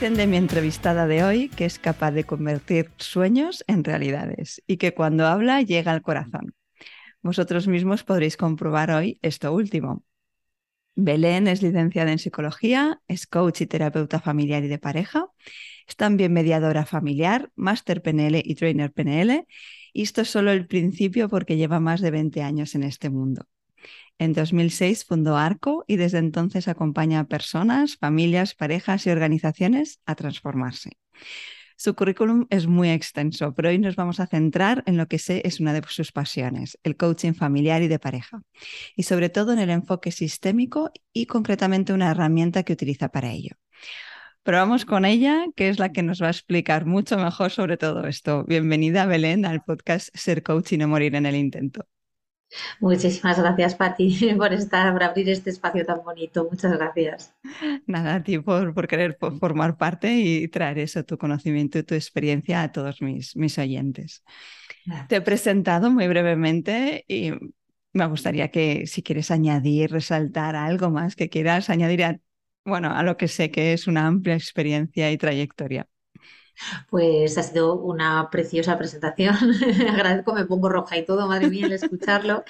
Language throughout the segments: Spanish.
De mi entrevistada de hoy que es capaz de convertir sueños en realidades y que cuando habla llega al corazón. Vosotros mismos podréis comprobar hoy esto último. Belén es licenciada en psicología, es coach y terapeuta familiar y de pareja, es también mediadora familiar, máster PNL y trainer PNL, y esto es solo el principio porque lleva más de 20 años en este mundo. En 2006 fundó Arco y desde entonces acompaña a personas, familias, parejas y organizaciones a transformarse. Su currículum es muy extenso, pero hoy nos vamos a centrar en lo que sé es una de sus pasiones, el coaching familiar y de pareja, y sobre todo en el enfoque sistémico y concretamente una herramienta que utiliza para ello. Pero vamos con ella, que es la que nos va a explicar mucho mejor sobre todo esto. Bienvenida, Belén, al podcast Ser Coach y no morir en el intento. Muchísimas gracias, Pati, por estar, por abrir este espacio tan bonito. Muchas gracias. Nada, a ti por, por querer formar parte y traer eso, tu conocimiento y tu experiencia a todos mis, mis oyentes. Te he presentado muy brevemente y me gustaría que si quieres añadir, resaltar algo más que quieras añadir a, bueno, a lo que sé que es una amplia experiencia y trayectoria. Pues ha sido una preciosa presentación. Agradezco, me pongo roja y todo, madre mía, el escucharlo.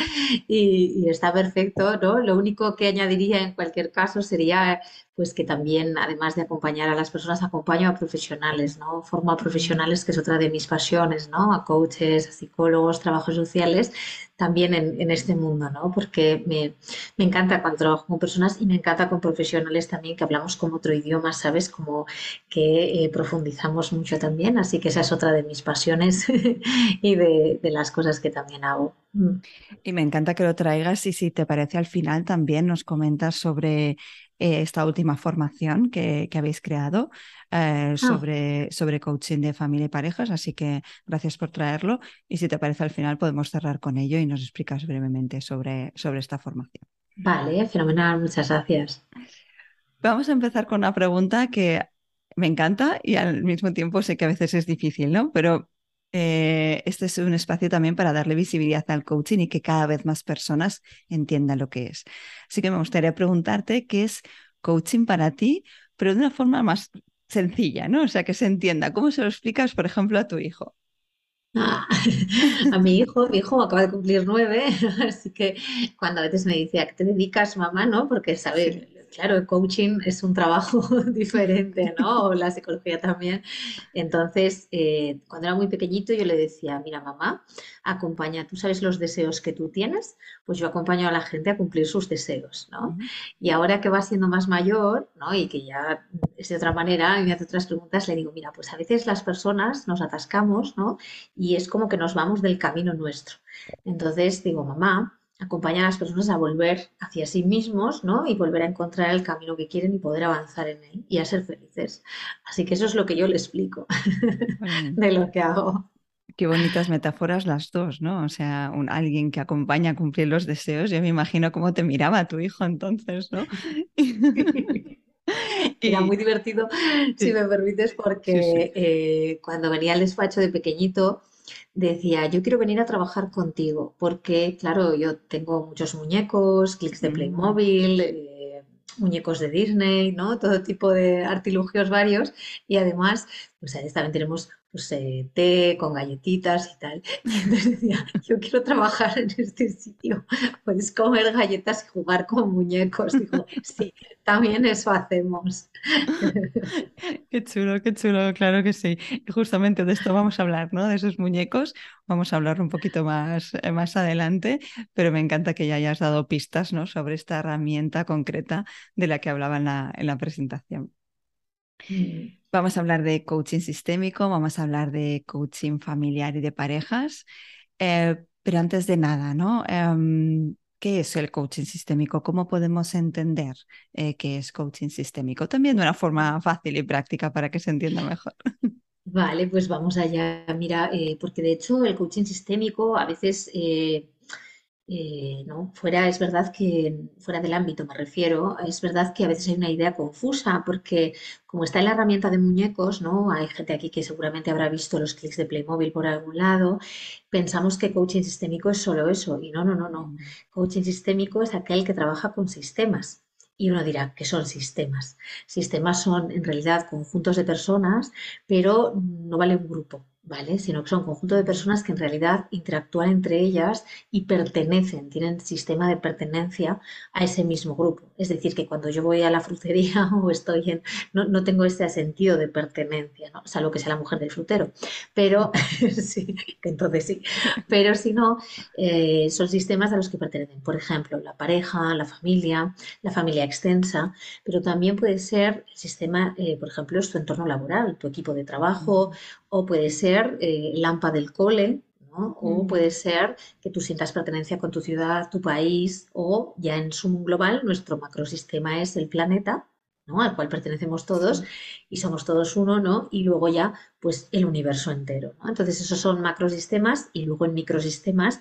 Y, y, está perfecto, ¿no? Lo único que añadiría en cualquier caso sería pues que también, además de acompañar a las personas, acompaño a profesionales, ¿no? Formo a profesionales, que es otra de mis pasiones, ¿no? A coaches, a psicólogos, trabajos sociales, también en, este mundo, ¿no? Porque me, encanta cuando trabajo con personas y me encanta con profesionales también que hablamos como otro idioma, ¿sabes? Como que eh, profundizamos mucho también, así que esa es otra de mis pasiones y de, de las cosas que también hago. Mm. Y me encanta que lo traigas y si te parece al final también nos comentas sobre eh, esta última formación que, habéis creado eh, ah. sobre, sobre coaching de familia y parejas, así que gracias por traerlo y si te parece al final podemos cerrar con ello y nos explicas brevemente sobre, sobre esta formación. Vale, fenomenal, muchas gracias. Vamos a empezar con una pregunta que me encanta y al mismo tiempo sé que a veces es difícil, ¿no? Pero eh, este es un espacio también para darle visibilidad al coaching y que cada vez más personas entiendan lo que es. Así que me gustaría preguntarte qué es coaching para ti, pero de una forma más sencilla, ¿no? O sea, que se entienda. ¿Cómo se lo explicas, por ejemplo, a tu hijo? Ah, a mi hijo, mi hijo acaba de cumplir nueve, así que cuando a veces me dice, ¿a qué te dedicas, mamá? ¿No? Porque sabe, claro, el coaching es un trabajo diferente, ¿no? O la psicología también. Entonces, eh, cuando era muy pequeñito, yo le decía, mira, mamá, acompaña, tú sabes los deseos que tú tienes, pues yo acompaño a la gente a cumplir sus deseos, ¿no? Y ahora que va siendo más mayor, ¿no? Y que ya es de otra manera, y me hace otras preguntas, le digo, mira, pues a veces las personas nos atascamos, ¿no? Y es como que nos vamos del camino nuestro. Entonces digo, mamá, acompañar a las personas a volver hacia sí mismos, ¿no? Y volver a encontrar el camino que quieren y poder avanzar en él y a ser felices. Así que eso es lo que yo le explico de lo que hago. Qué bonitas metáforas las dos, ¿no? O sea, un, alguien que acompaña a cumplir los deseos. Yo me imagino cómo te miraba tu hijo entonces, ¿no? Era muy divertido, si me permites, porque eh, cuando venía al despacho de pequeñito, decía, yo quiero venir a trabajar contigo, porque claro, yo tengo muchos muñecos, clics de mm. Playmobil, eh, muñecos de Disney, ¿no? Todo tipo de artilugios varios y además, pues ahí también tenemos pues, eh, té con galletitas y tal. Y entonces decía, yo quiero trabajar en este sitio, puedes comer galletas y jugar con muñecos. Digo, sí, también eso hacemos. Qué chulo, qué chulo, claro que sí. Y justamente de esto vamos a hablar, ¿no? De esos muñecos, vamos a hablar un poquito más, eh, más adelante, pero me encanta que ya hayas dado pistas, ¿no? Sobre esta herramienta concreta de la que hablaba en la, en la presentación. Mm. Vamos a hablar de coaching sistémico, vamos a hablar de coaching familiar y de parejas, eh, pero antes de nada, ¿no? Em, ¿Qué es el coaching sistémico? ¿Cómo podemos entender eh, qué es coaching sistémico? También de una forma fácil y práctica para que se entienda mejor. Vale, pues vamos allá. Mira, eh, porque de hecho el coaching sistémico a veces eh, ¿no? Fuera, es verdad que, fuera del ámbito me refiero, es verdad que a veces hay una idea confusa, porque como está en la herramienta de muñecos, ¿no? Hay gente aquí que seguramente habrá visto los clics de Playmobil por algún lado, pensamos que coaching sistémico es solo eso, y no, no, no, no. Coaching sistémico es aquel que trabaja con sistemas. Y uno dirá que son sistemas. Sistemas son en realidad conjuntos de personas, pero no vale un grupo. ¿Vale? Sino que son conjunto de personas que en realidad interactúan entre ellas y pertenecen, tienen sistema de pertenencia a ese mismo grupo. Es decir, que cuando yo voy a la frutería o estoy en... no, tengo ese sentido de pertenencia, ¿no? Salvo que sea la mujer del frutero. Pero sí, entonces sí. Pero si no, eh, son sistemas a los que pertenecen. Por ejemplo, la pareja, la familia, la familia extensa, pero también puede ser el sistema, eh, por ejemplo, es tu entorno laboral, tu equipo de trabajo o puede ser eh, del cole, ¿no? o puede ser que tú sientas pertenencia con tu ciudad, tu país, o ya en su global, nuestro macrosistema es el planeta, ¿no? al cual pertenecemos todos y somos todos uno, ¿no? Y luego ya, pues el universo entero. ¿no? Entonces, esos son macrosistemas y luego en microsistemas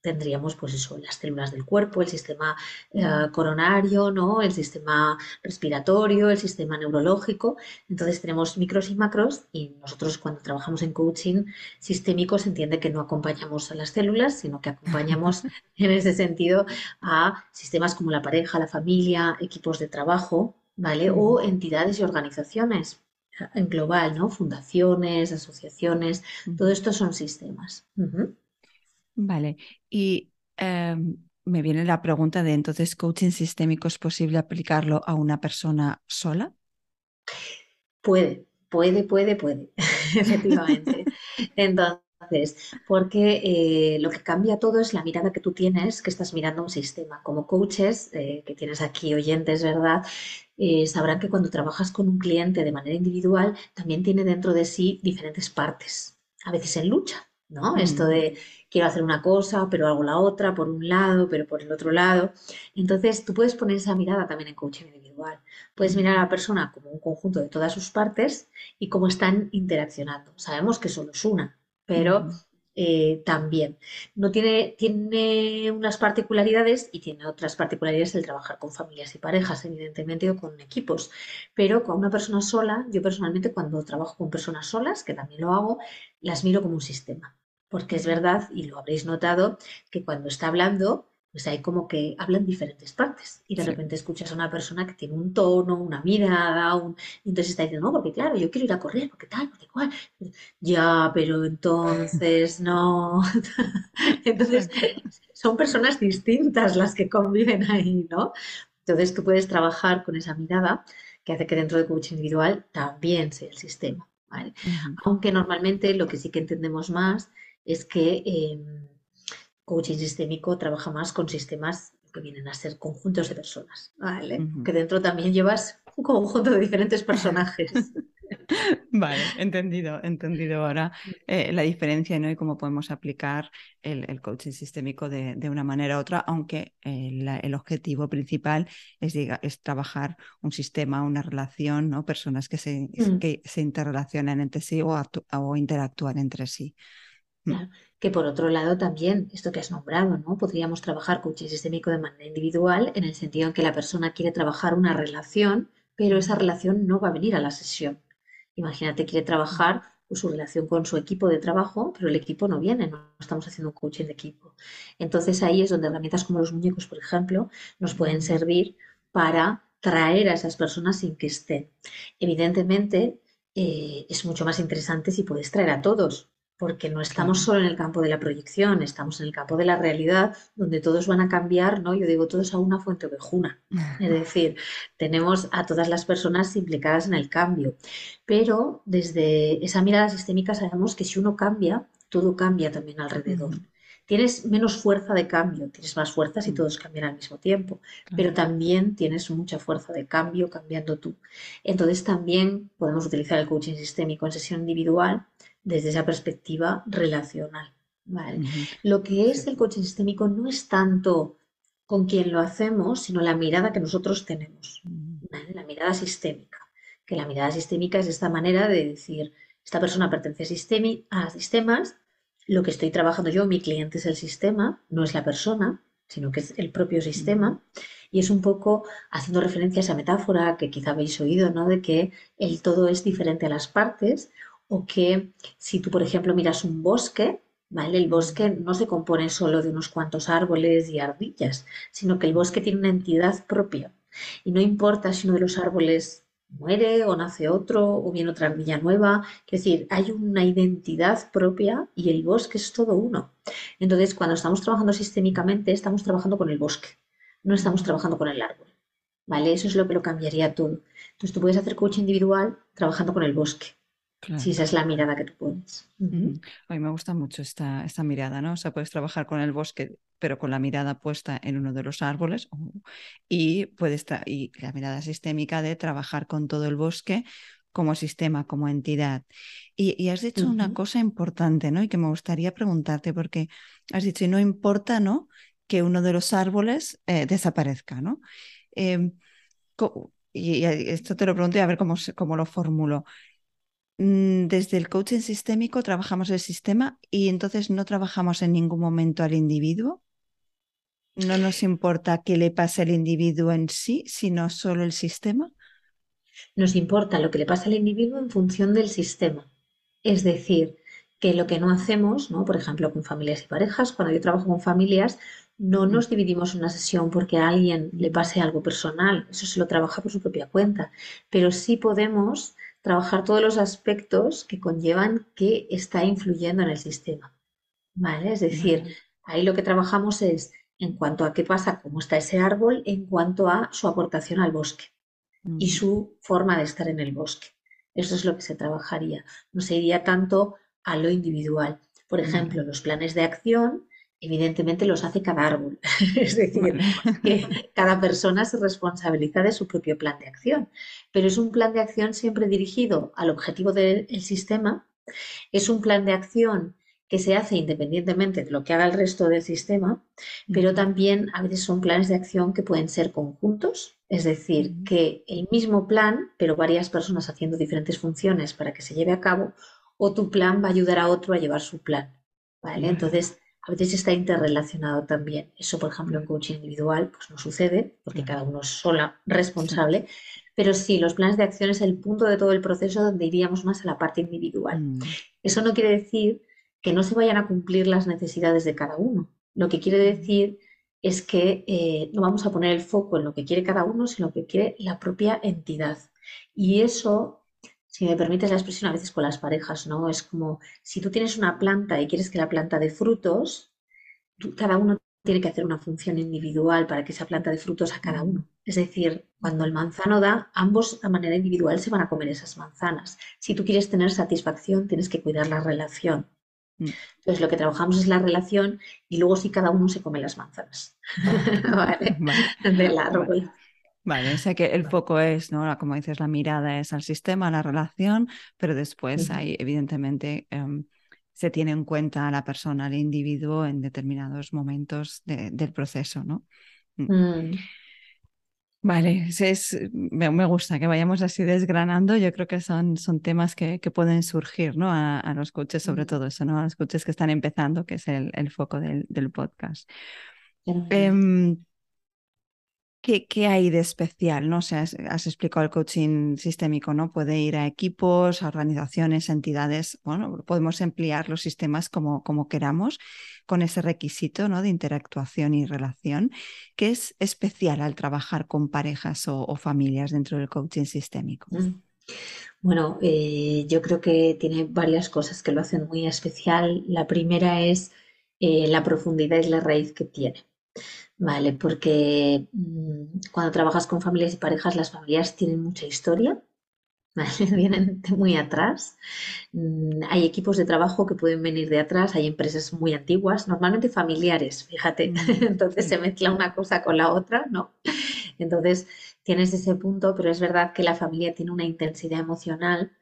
tendríamos pues eso, las células del cuerpo, el sistema eh, coronario, ¿no? el sistema respiratorio, el sistema neurológico. Entonces tenemos micros y macros y nosotros cuando trabajamos en coaching sistémico se entiende que no acompañamos a las células, sino que acompañamos en ese sentido a sistemas como la pareja, la familia, equipos de trabajo, ¿vale? O entidades y organizaciones en global, ¿no? Fundaciones, asociaciones, todo esto son sistemas. Vale, y em, me viene la pregunta de entonces, ¿coaching sistémico es posible aplicarlo a una persona sola? Puede, puede, puede, puede, efectivamente. Entonces, porque eh, lo que cambia todo es la mirada que tú tienes, que estás mirando un sistema. Como coaches, eh, que tienes aquí oyentes, ¿verdad? Eh, sabrán que cuando trabajas con un cliente de manera individual, también tiene dentro de sí diferentes partes, a veces en lucha, ¿no? Esto de quiero hacer una cosa, pero hago la otra, por un lado, pero por el otro lado. Entonces, tú puedes poner esa mirada también en coaching individual. Puedes mirar a la persona como un conjunto de todas sus partes y cómo están interaccionando. Sabemos que solo es una, pero eh, también. No tiene, tiene unas particularidades y tiene otras particularidades el trabajar con familias y parejas, evidentemente, o con equipos. Pero con una persona sola, yo personalmente cuando trabajo con personas solas, que también lo hago, las miro como un sistema porque es verdad, y lo habréis notado, que cuando está hablando, pues hay como que hablan diferentes partes y de repente escuchas a una persona que tiene un tono, una mirada, un... y entonces está diciendo, no, porque claro, yo quiero ir a correr, porque tal, porque cual. Ya, pero entonces no. entonces son personas distintas las que conviven ahí, ¿no? Entonces tú puedes trabajar con esa mirada que hace que dentro de coaching individual también sea el sistema. ¿vale? Aunque normalmente lo que sí que entendemos más es que em, coaching sistémico trabaja más con sistemas que vienen a ser conjuntos de personas, ¿vale? Que dentro también llevas un conjunto de diferentes personajes. Vale, entendido, entendido ahora eh, la diferencia ¿no? y cómo podemos aplicar el, coaching sistémico de, una manera u otra, aunque el, objetivo principal es, es, trabajar un sistema, una relación, ¿no? personas que se, mm. que se interrelacionan entre sí o, o interactúan entre sí. Que por otro lado también, esto que has nombrado, ¿no? Podríamos trabajar coaching sistémico de manera individual en el sentido en que la persona quiere trabajar una relación, pero esa relación no va a venir a la sesión. Imagínate, quiere trabajar pues, su relación con su equipo de trabajo, pero el equipo no viene, no estamos haciendo un coaching de equipo. Entonces ahí es donde herramientas como los muñecos, por ejemplo, nos pueden servir para traer a esas personas sin que estén. Evidentemente, eh, es mucho más interesante si puedes traer a todos, porque no estamos solo en el campo de la proyección, estamos en el campo de la realidad, donde todos van a cambiar, ¿no? Yo digo todos a una fuente ovejuna. Es decir, tenemos a todas las personas implicadas en el cambio. Pero desde esa mirada sistémica sabemos que si uno cambia, todo cambia también alrededor. Tienes menos fuerza de cambio, tienes más fuerza si todos cambian al mismo tiempo, pero también tienes mucha fuerza de cambio cambiando tú. Entonces también podemos utilizar el coaching sistémico en sesión individual desde esa perspectiva relacional. Lo que es el coaching sistémico no es tanto con quien lo hacemos, sino la mirada que nosotros tenemos, la mirada sistémica. Que la mirada sistémica es esta manera de decir, esta persona pertenece a, a sistemas, lo que estoy trabajando yo, mi cliente es el sistema, no es la persona, sino que es el propio sistema. Y es un poco haciendo referencia a esa metáfora que quizá habéis oído, ¿no? De que el todo es diferente a las partes o que si tú, por ejemplo, miras un bosque, ¿vale? El bosque no se compone solo de unos cuantos árboles y ardillas, sino que el bosque tiene una entidad propia. Y no importa si uno de los árboles muere o nace otro o viene otra ardilla nueva, es decir, hay una identidad propia y el bosque es todo uno. Entonces, cuando estamos trabajando sistémicamente, estamos trabajando con el bosque, no estamos trabajando con el árbol. ¿Vale? Eso es lo que lo cambiaría todo. Entonces, tú puedes hacer coach individual trabajando con el bosque si esa es la mirada que tú pones. A mí me gusta mucho esta, esta mirada, ¿no? O sea, puedes trabajar con el bosque, pero con la mirada puesta en uno de los árboles, y puedes y la mirada sistémica de trabajar con todo el bosque como sistema, como entidad. Y, has dicho una cosa importante, ¿no? Y que me gustaría preguntarte, porque has dicho, y no importa, ¿no? Que uno de los árboles eh, desaparezca, ¿no? Em, y, esto te lo pregunto a ver cómo, cómo lo formulo. Mm, desde el coaching sistémico trabajamos el sistema y entonces no trabajamos en ningún momento al individuo. No nos importa qué le pase al individuo en sí, sino solo el sistema. Nos importa lo que le pasa al individuo en función del sistema. Es decir, que lo que no hacemos, ¿no? por ejemplo, con familias y parejas, cuando yo trabajo con familias, no nos dividimos una sesión porque a alguien le pase algo personal, eso se lo trabaja por su propia cuenta, pero sí podemos trabajar todos los aspectos que conllevan que está influyendo en el sistema. ¿Vale? Es decir, ahí lo que trabajamos es en cuanto a qué pasa, cómo está ese árbol, en cuanto a su aportación al bosque y su forma de estar en el bosque. Eso es lo que se trabajaría. No se iría tanto a lo individual. Por ejemplo, los planes de acción evidentemente los hace cada árbol. es decir, que cada persona se responsabiliza de su propio plan de acción. Pero es un plan de acción siempre dirigido al objetivo del sistema. Es un plan de acción que se hace independientemente de lo que haga el resto del sistema, pero también a veces son planes de acción que pueden ser conjuntos, es decir, que el mismo plan, pero varias personas haciendo diferentes funciones para que se lleve a cabo, o tu plan va a ayudar a otro a llevar su plan. ¿vale? Entonces, a veces está interrelacionado también. Eso, por ejemplo, en coaching individual, pues no sucede, porque cada uno es sola responsable. Pero sí, los planes de acción es el punto de todo el proceso donde iríamos más a la parte individual. Mm. Eso no quiere decir que no se vayan a cumplir las necesidades de cada uno. Lo que quiere decir es que eh, no vamos a poner el foco en lo que quiere cada uno, sino lo que quiere la propia entidad. Y eso si me permites la expresión, a veces con las parejas, ¿no? Es como si tú tienes una planta y quieres que la planta dé frutos, cada uno tiene que hacer una función individual para que esa planta dé frutos a cada uno. Es decir, cuando el manzano da, ambos de manera individual se van a comer esas manzanas. Si tú quieres tener satisfacción, tienes que cuidar la relación. Mm. Entonces, lo que trabajamos es la relación y luego si cada uno se come las manzanas ¿Vale? del árbol. Vale, o sea que el foco es, ¿no? Como dices, la mirada es al sistema, a la relación, pero después hay, evidentemente, em, se tiene en cuenta a la persona, al individuo en determinados momentos del proceso, ¿no? Mm. Mm. Vale, es, me, gusta que vayamos así desgranando. Yo creo que son, son temas que, que pueden surgir ¿no? a, los coaches, sobre todo eso, ¿no? a los coaches que están empezando, que es el, el foco del, del podcast. ¿Qué, hay de especial? ¿no? O sea, has, explicado el coaching sistémico, ¿no? Puede ir a equipos, a organizaciones, entidades. Bueno, podemos emplear los sistemas como, como queramos con ese requisito ¿no? de interactuación y relación. ¿Qué es especial al trabajar con parejas o, familias dentro del coaching sistémico? Mm. Bueno, eh, yo creo que tiene varias cosas que lo hacen muy especial. La primera es eh, la profundidad y la raíz que tiene. Vale, porque mm, cuando trabajas con familias y parejas, las familias tienen mucha historia, vienen de muy atrás. Mm, hay equipos de trabajo que pueden venir de atrás, hay empresas muy antiguas, normalmente familiares, fíjate. Mm, Entonces se mezcla una cosa con la otra, ¿no? Entonces tienes ese punto, pero es verdad que la familia tiene una intensidad emocional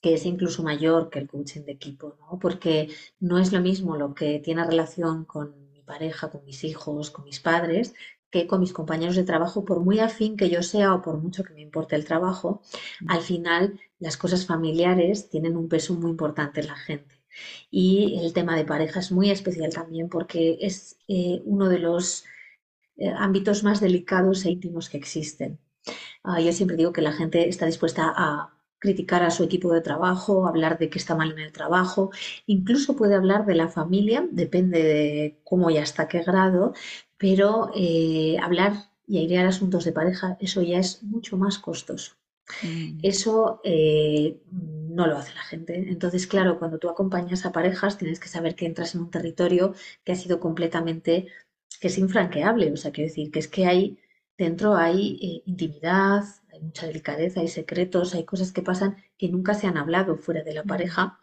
que es incluso mayor que el coaching de equipo, ¿no? Porque no es lo mismo lo que tiene relación con pareja, con mis hijos, con mis padres, que con mis compañeros de trabajo, por muy afín que yo sea o por mucho que me importe el trabajo, al final las cosas familiares tienen un peso muy importante en la gente. Y el tema de pareja es muy especial también porque es eh, uno de los eh, ámbitos más delicados e íntimos que existen. Ah, yo siempre digo que la gente está dispuesta a criticar a su equipo de trabajo, hablar de qué está mal en el trabajo, incluso puede hablar de la familia, depende de cómo y hasta qué grado, pero eh, hablar y airear asuntos de pareja, eso ya es mucho más costoso. Mm. Eso eh, no lo hace la gente. Entonces, claro, cuando tú acompañas a parejas, tienes que saber que entras en un territorio que ha sido completamente, que es infranqueable. O sea, quiero decir, que es que hay, dentro hay eh, intimidad, hay mucha delicadeza, hay secretos, hay cosas que pasan que nunca se han hablado fuera de la pareja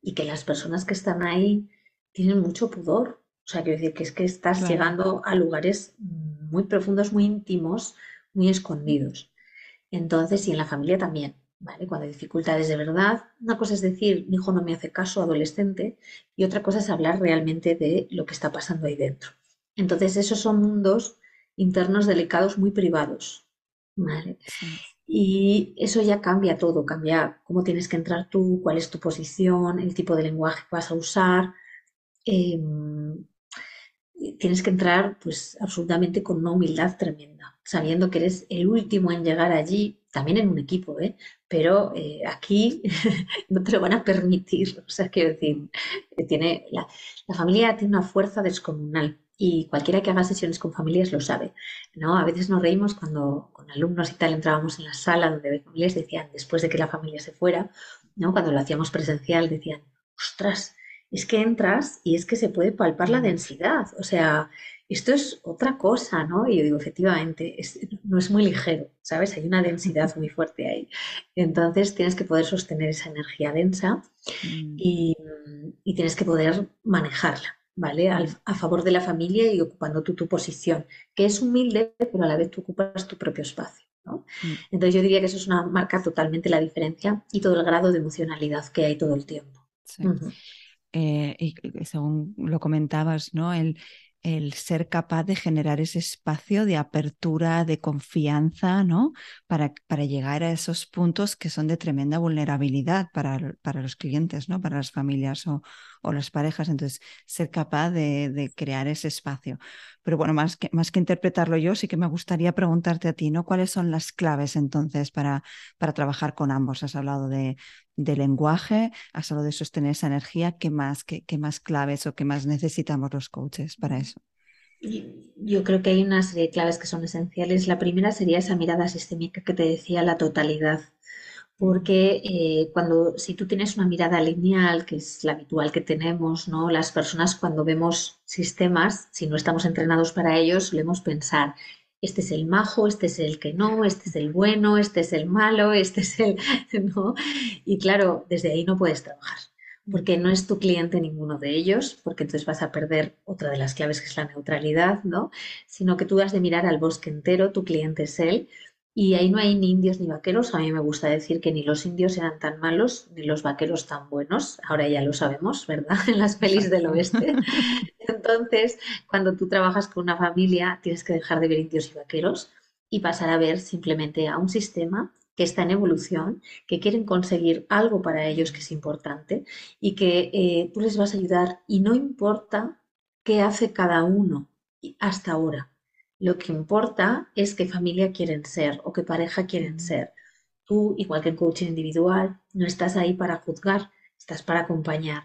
y que las personas que están ahí tienen mucho pudor. O sea, quiero decir que es que estás llegando a lugares muy profundos, muy íntimos, muy escondidos. Entonces, y en la familia también, ¿vale? Cuando hay dificultades de verdad, una cosa es decir, mi hijo no me hace caso, adolescente, y otra cosa es hablar realmente de lo que está pasando ahí dentro. Entonces, esos son mundos internos delicados muy privados, y eso ya cambia todo, cambia cómo tienes que entrar tú, cuál es tu posición, el tipo de lenguaje que vas a usar. Em, tienes que entrar pues absolutamente con una humildad tremenda, sabiendo que eres el último en llegar allí, también en un equipo, ¿eh? pero eh, aquí no te lo van a permitir. O sea, quiero decir, tiene, la, la familia tiene una fuerza descomunal y cualquiera que haga sesiones con familias lo sabe, ¿no? A veces nos reímos cuando con alumnos y tal entrábamos en la sala donde familias decían, después de que la familia se fuera, ¿no? Cuando lo hacíamos presencial decían, ostras, es que entras y es que se puede palpar la densidad, o sea, esto es otra cosa, ¿no? Y yo digo, efectivamente, no es muy ligero, ¿sabes? Hay una densidad muy fuerte ahí. Entonces tienes que poder sostener esa energía densa mm. y tienes que poder manejarla. ¿Vale? a favor de la familia y ocupando tú tu posición, que es humilde, pero a la vez tú ocupas tu propio espacio. ¿no? Mm. Entonces yo diría que eso es una marca totalmente la diferencia y todo el grado de emocionalidad que hay todo el tiempo. Eh, y según lo comentabas, ¿no? El, el ser capaz de generar ese espacio de apertura, de confianza, ¿no? Para, para llegar a esos puntos que son de tremenda vulnerabilidad para, para los clientes, ¿no? Para las familias o, o las parejas. Entonces, ser capaz de, crear ese espacio. Pero bueno, más que, más que interpretarlo yo, sí que me gustaría preguntarte a ti, ¿no? ¿Cuáles son las claves entonces para, para trabajar con ambos? Has hablado de, de lenguaje, has hablado de sostener esa energía, ¿qué más, qué, qué más claves o qué más necesitamos los coaches para eso? Yo creo que hay una serie de claves que son esenciales. La primera sería esa mirada sistémica que te decía, la totalidad. Porque eh, cuando, si tú tienes una mirada lineal, que es la habitual que tenemos, ¿no? Las personas cuando vemos sistemas, si no estamos entrenados para ellos, solemos pensar, este es el majo, este es el que no, este es el bueno, este es el malo, este es el... ¿no? Y claro, desde ahí no puedes trabajar, porque no es tu cliente ninguno de ellos, porque entonces vas a perder otra de las claves que es la neutralidad, ¿no? Sino que tú has de mirar al bosque entero, tu cliente es él, y ahí no hay ni indios ni vaqueros. A mí me gusta decir que ni los indios eran tan malos, ni los vaqueros tan buenos. Ahora ya lo sabemos, ¿verdad? En las pelis del oeste. Entonces, cuando tú trabajas con una familia, tienes que dejar de ver indios y vaqueros y pasar a ver simplemente a un sistema que está en evolución, que quieren conseguir algo para ellos que es importante y que eh, tú les vas a ayudar y no importa qué hace cada uno hasta ahora lo que importa es qué familia quieren ser o qué pareja quieren ser. Tú, igual que en coaching individual, no estás ahí para juzgar, estás para acompañar.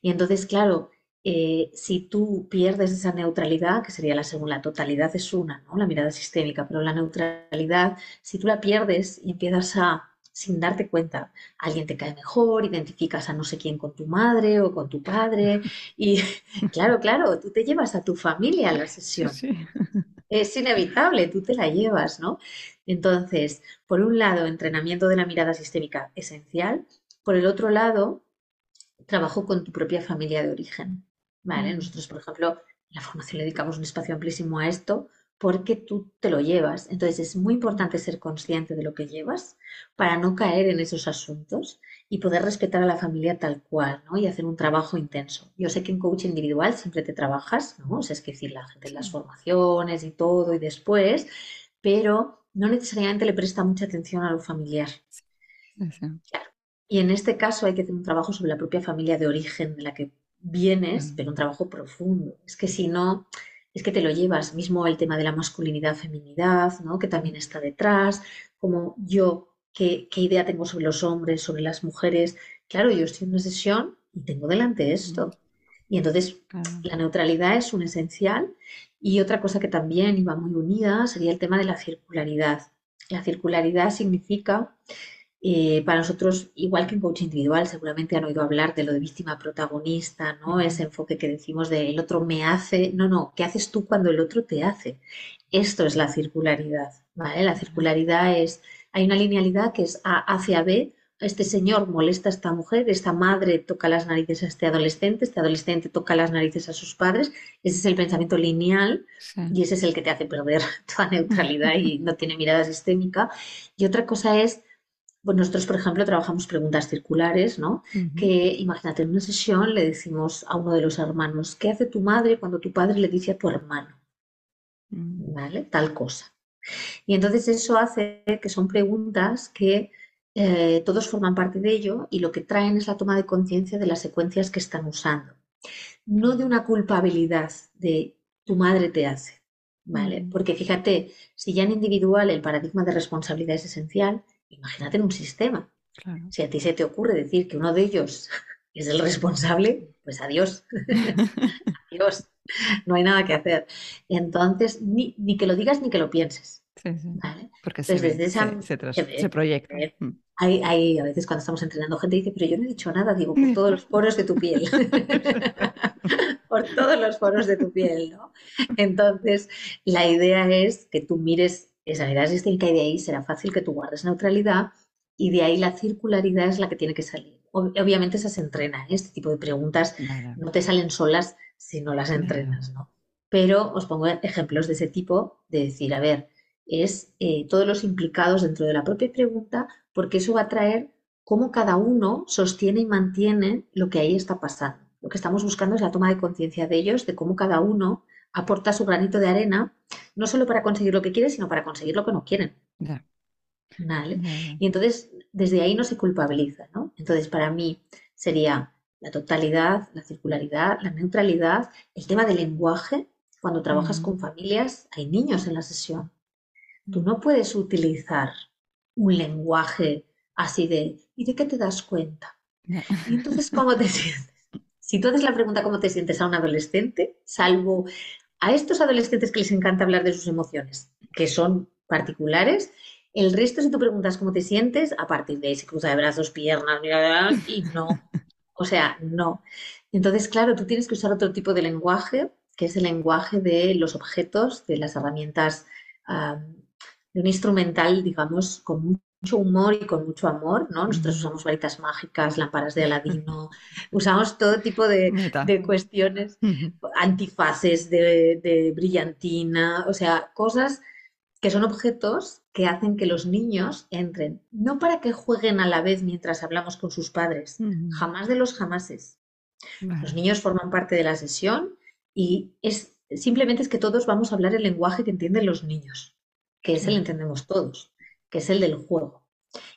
Y entonces, claro, eh, si tú pierdes esa neutralidad, que sería la segunda, la totalidad es una, ¿no? la mirada sistémica, pero la neutralidad, si tú la pierdes y empiezas a sin darte cuenta. Alguien te cae mejor, identificas a no sé quién con tu madre o con tu padre y claro, claro, tú te llevas a tu familia a la sesión. Es inevitable, tú te la llevas, ¿no? Entonces, por un lado, entrenamiento de la mirada sistémica esencial, por el otro lado, trabajo con tu propia familia de origen. ¿vale? Mm. Nosotros, por ejemplo, en la formación le dedicamos un espacio amplísimo a esto porque tú te lo llevas. Entonces es muy importante ser consciente de lo que llevas para no caer en esos asuntos y poder respetar a la familia tal cual, ¿no? Y hacer un trabajo intenso. Yo sé que en coaching individual siempre te trabajas, ¿no? O sea, es decir, la gente en las formaciones y todo y después, pero no necesariamente le presta mucha atención a lo familiar. Claro. Y en este caso hay que hacer un trabajo sobre la propia familia de origen de la que vienes, pero un trabajo profundo. Es que si no, es que te lo llevas. Mismo el tema de la masculinidad, feminidad, ¿no? Que también está detrás. Como yo, qué, idea tengo sobre los hombres, sobre las mujeres. Claro, yo estoy en una sesión y tengo delante esto. Y entonces la neutralidad es un esencial. Y otra cosa que también iba muy unida sería el tema de la circularidad. La circularidad significa eh, para nosotros, igual que en coaching individual, seguramente han oído hablar de lo de víctima protagonista, ¿no? Ese enfoque que decimos de el otro me hace. No, no, ¿qué haces tú cuando el otro te hace? Esto es la circularidad, ¿vale? La circularidad es, hay una linealidad que es A hacia B. Este señor molesta a esta mujer, esta madre toca las narices a este adolescente, este adolescente toca las narices a sus padres. Ese es el pensamiento lineal y ese es el que te hace perder toda neutralidad y no tiene mirada sistémica. Y otra cosa es pues nosotros, por ejemplo, trabajamos preguntas circulares, ¿no? Que imagínate, en una sesión le decimos a uno de los hermanos, ¿qué hace tu madre cuando tu padre le dice a tu hermano? Mm. ¿Vale? Tal cosa. Y entonces eso hace que son preguntas que eh, todos forman parte de ello y lo que traen es la toma de conciencia de las secuencias que están usando. No de una culpabilidad de tu madre te hace, ¿vale? Mm. Porque fíjate, si ya en individual el paradigma de responsabilidad es esencial, Imagínate en un sistema. Si a ti se te ocurre decir que uno de ellos es el responsable, pues adiós. adiós. No hay nada que hacer. Entonces, ni, que lo digas ni que lo pienses. Porque se, proyecta. Mm. Hay, a veces cuando estamos entrenando gente dice, pero yo no he dicho nada, digo, por todos los poros de tu piel. por todos los poros de tu piel, ¿no? Entonces, la idea es que tú mires esa mirada sistémica y de ahí será fácil que tú guardes neutralidad y de ahí la circularidad es la que tiene que salir. Obviamente esa se entrena, ¿eh? este tipo de preguntas no te salen solas si no las entrenas, ¿no? Pero os pongo ejemplos de ese tipo, de decir, a ver, es eh, todos los implicados dentro de la propia pregunta, porque eso va a traer cómo cada uno sostiene y mantiene lo que ahí está pasando. Lo que estamos buscando es la toma de conciencia de ellos, de cómo cada uno aporta su granito de arena, no solo para conseguir lo que quiere, sino para conseguir lo que no quieren. Y entonces, desde ahí no se culpabiliza, ¿no? Entonces, para mí sería la totalidad, la circularidad, la neutralidad, el tema del lenguaje. Cuando trabajas con familias, hay niños en la sesión. Tú no puedes utilizar un lenguaje así de, ¿y de qué te das cuenta? Y entonces, ¿cómo te sientes? Si tú haces la pregunta cómo te sientes a un adolescente, salvo a estos adolescentes que les encanta hablar de sus emociones, que son particulares, el resto, si tú preguntas cómo te sientes, a partir de ahí se cruza de brazos, piernas, y no. O sea, no. Entonces, claro, tú tienes que usar otro tipo de lenguaje, que es el lenguaje de los objetos, de las herramientas, de un instrumental, digamos, con mucho humor y con mucho amor, ¿no? Nosotros usamos varitas mágicas, lámparas de Aladino, usamos todo tipo de, cuestiones, antifaces de, brillantina, o sea, cosas que son objetos que hacen que los niños entren, no para que jueguen a la vez mientras hablamos con sus padres, jamás de los jamases. Los niños forman parte de la sesión y es simplemente es que todos vamos a hablar el lenguaje que entienden los niños, que ese lo entendemos todos que es el del juego.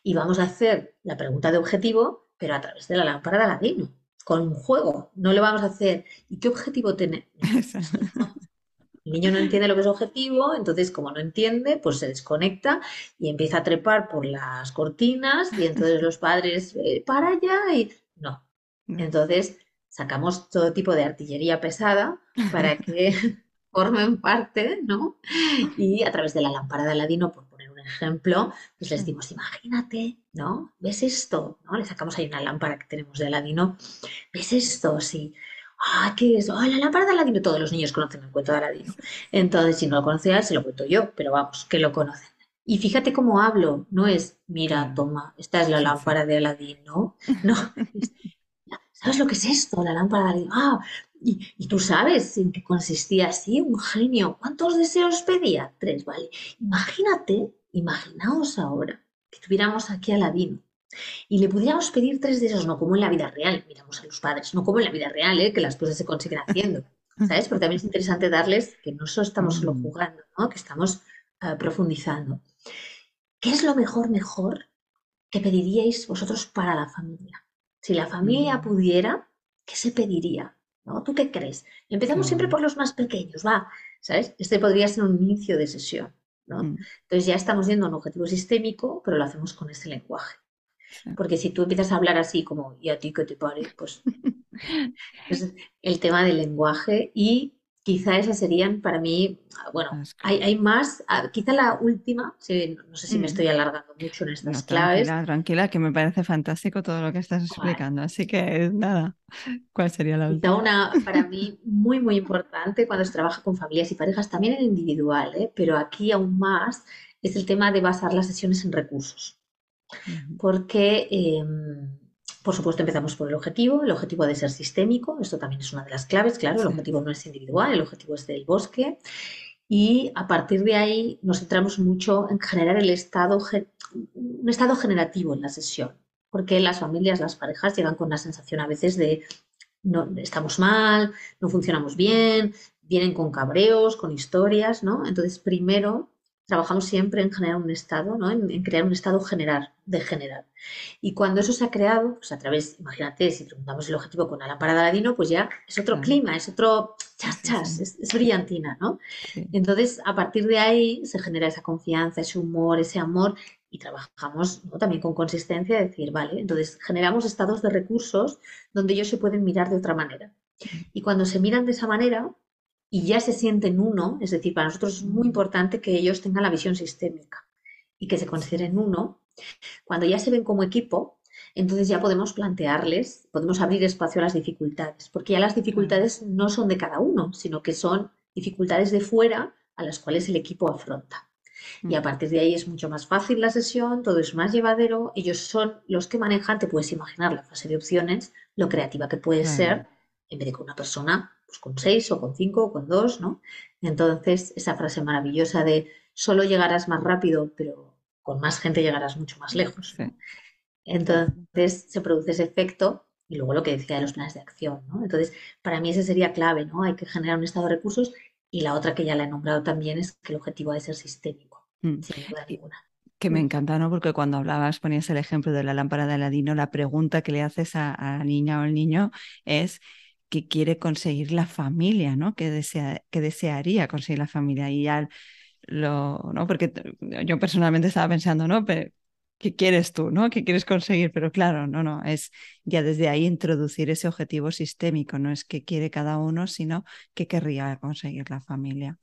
Y vamos a hacer la pregunta de objetivo, pero a través de la lámpara de Aladino, con un juego. No le vamos a hacer, ¿y qué objetivo tiene? El niño no entiende lo que es objetivo, entonces como no entiende, pues se desconecta y empieza a trepar por las cortinas y entonces los padres, eh, para allá y no. Entonces sacamos todo tipo de artillería pesada para que formen parte, ¿no? Y a través de la lámpara de Aladino, un ejemplo, pues les decimos, imagínate, ¿no? ¿Ves esto? ¿No? Le sacamos ahí una lámpara que tenemos de Aladino. ¿Ves esto? Sí. Ah, ¿qué es? Ah, la lámpara de Aladino. Todos los niños conocen el cuento de Aladino. Entonces, si no lo conocía, se lo cuento yo, pero vamos, que lo conocen. Y fíjate cómo hablo, no es, mira, toma, esta es la lámpara de Aladino. No, ¿sabes lo que es esto? La lámpara de Aladino. Ah, y, tú sabes en qué consistía así, un genio. ¿Cuántos deseos pedía? Tres, vale. Imagínate, imaginaos ahora que tuviéramos aquí a Aladino y le pudiéramos pedir tres deseos, no como en la vida real, miramos a los padres, no como en la vida real, ¿eh? que las cosas se consiguen haciendo, ¿sabes? Porque también es interesante darles que no solo estamos solo mm. jugando, ¿no? que estamos eh, profundizando. ¿Qué es lo mejor, mejor que pediríais vosotros para la familia? Si la familia mm. pudiera, ¿qué se pediría? ¿no? ¿Tú qué crees? Empezamos siempre por los más pequeños, va, ¿sabes? Este podría ser un inicio de sesión, ¿no? Mm. Entonces ya estamos yendo a un objetivo sistémico, pero lo hacemos con ese lenguaje. Porque si tú empiezas a hablar así como, ¿y a ti qué te parece? Pues es el tema del lenguaje y Quizá esas serían para mí, bueno, hay, hay más, ah, quizá la última, no sé si me estoy alargando mucho en estas claves. Tranquila, tranquila, que me parece fantástico todo lo que estás explicando, así que nada, ¿cuál sería la última? una para mí muy, muy importante cuando se trabaja con familias y parejas, también en individual, ¿eh? pero aquí aún más, es el tema de basar las sesiones en recursos. Porque... Em, por supuesto, empezamos por el objetivo. El objetivo ha de ser sistémico. Esto también es una de las claves. Claro, el objetivo no es individual, el objetivo es del bosque. Y a partir de ahí nos centramos mucho en generar el estado, un estado generativo en la sesión. Porque las familias, las parejas llegan con una sensación a veces de no, estamos mal, no funcionamos bien, vienen con cabreos, con historias, ¿no? Entonces, primero trabajamos siempre en generar un estado, ¿no? en, crear un estado generar, de generar. Y cuando eso se ha creado, pues a través, imagínate, si preguntamos el objetivo con la lámpara de Aladino, pues ya es otro clima, es otro chas, chas, Es, brillantina, ¿no? Entonces, a partir de ahí se genera esa confianza, ese humor, ese amor y trabajamos también con consistencia, de decir, vale, entonces generamos estados de recursos donde ellos se pueden mirar de otra manera. Y cuando se miran de esa manera, y ya se sienten uno, es decir, para nosotros es muy importante que ellos tengan la visión sistémica y que se consideren uno. Cuando ya se ven como equipo, entonces ya podemos plantearles, podemos abrir espacio a las dificultades, porque ya las dificultades no son de cada uno, sino que son dificultades de fuera a las cuales el equipo afronta. Y a partir de ahí es mucho más fácil la sesión, todo es más llevadero, ellos son los que manejan, te puedes imaginar la fase de opciones, lo creativa que puede ser, en vez de que una persona pues con seis o con cinco o con dos, ¿no? Entonces, esa frase maravillosa de solo llegarás más rápido, pero con más gente llegarás mucho más lejos. Entonces, se produce ese efecto y luego lo que decía de los planes de acción, ¿no? Entonces, para mí ese sería clave, ¿no? Hay que generar un estado de recursos y la otra que ya la he nombrado también es que el objetivo ha de ser sistémico, mm. sin duda ninguna. Que me encanta, ¿no? Porque cuando hablabas, ponías el ejemplo de la lámpara de Aladino, la pregunta que le haces a, a la niña o al niño es que quiere conseguir la familia, ¿no? Que, desea, que desearía conseguir la familia. Y ya lo, ¿no? Porque yo personalmente estaba pensando, ¿no? Pero, ¿Qué quieres tú, no? ¿Qué quieres conseguir? Pero claro, no, no, es ya desde ahí introducir ese objetivo sistémico, no es que quiere cada uno, sino que querría conseguir la familia.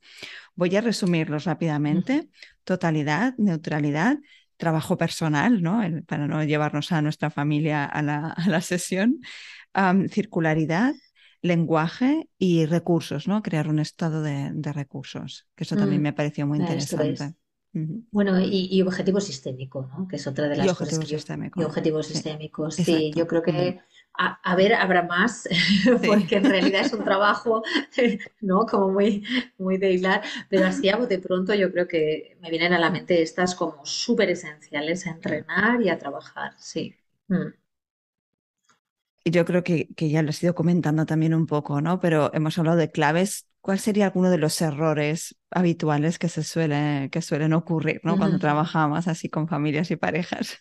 Voy a resumirlos rápidamente. Totalidad, neutralidad, trabajo personal, ¿no? para no llevarnos a nuestra familia a la, a la sesión. circularidad, lenguaje y recursos, ¿no? Crear un estado de, recursos, que eso también mm, me pareció muy interesante. Bueno, y, objetivo sistémico, ¿no? Que es otra de las y cosas sistémico. Y objetivo sistémico, sí. Yo creo que, a, ver, habrá más, porque en realidad es un trabajo, ¿no? Como muy, muy de hilar, pero así a de pronto yo creo que me vienen a la mente estas como súper esenciales a entrenar y a trabajar, sí. Mm. Y yo creo que, que ya lo he ido comentando también un poco, ¿no? Pero hemos hablado de claves. ¿Cuál sería alguno de los errores habituales que se suele, que suelen ocurrir, ¿no? Cuando trabajamos así con familias y parejas.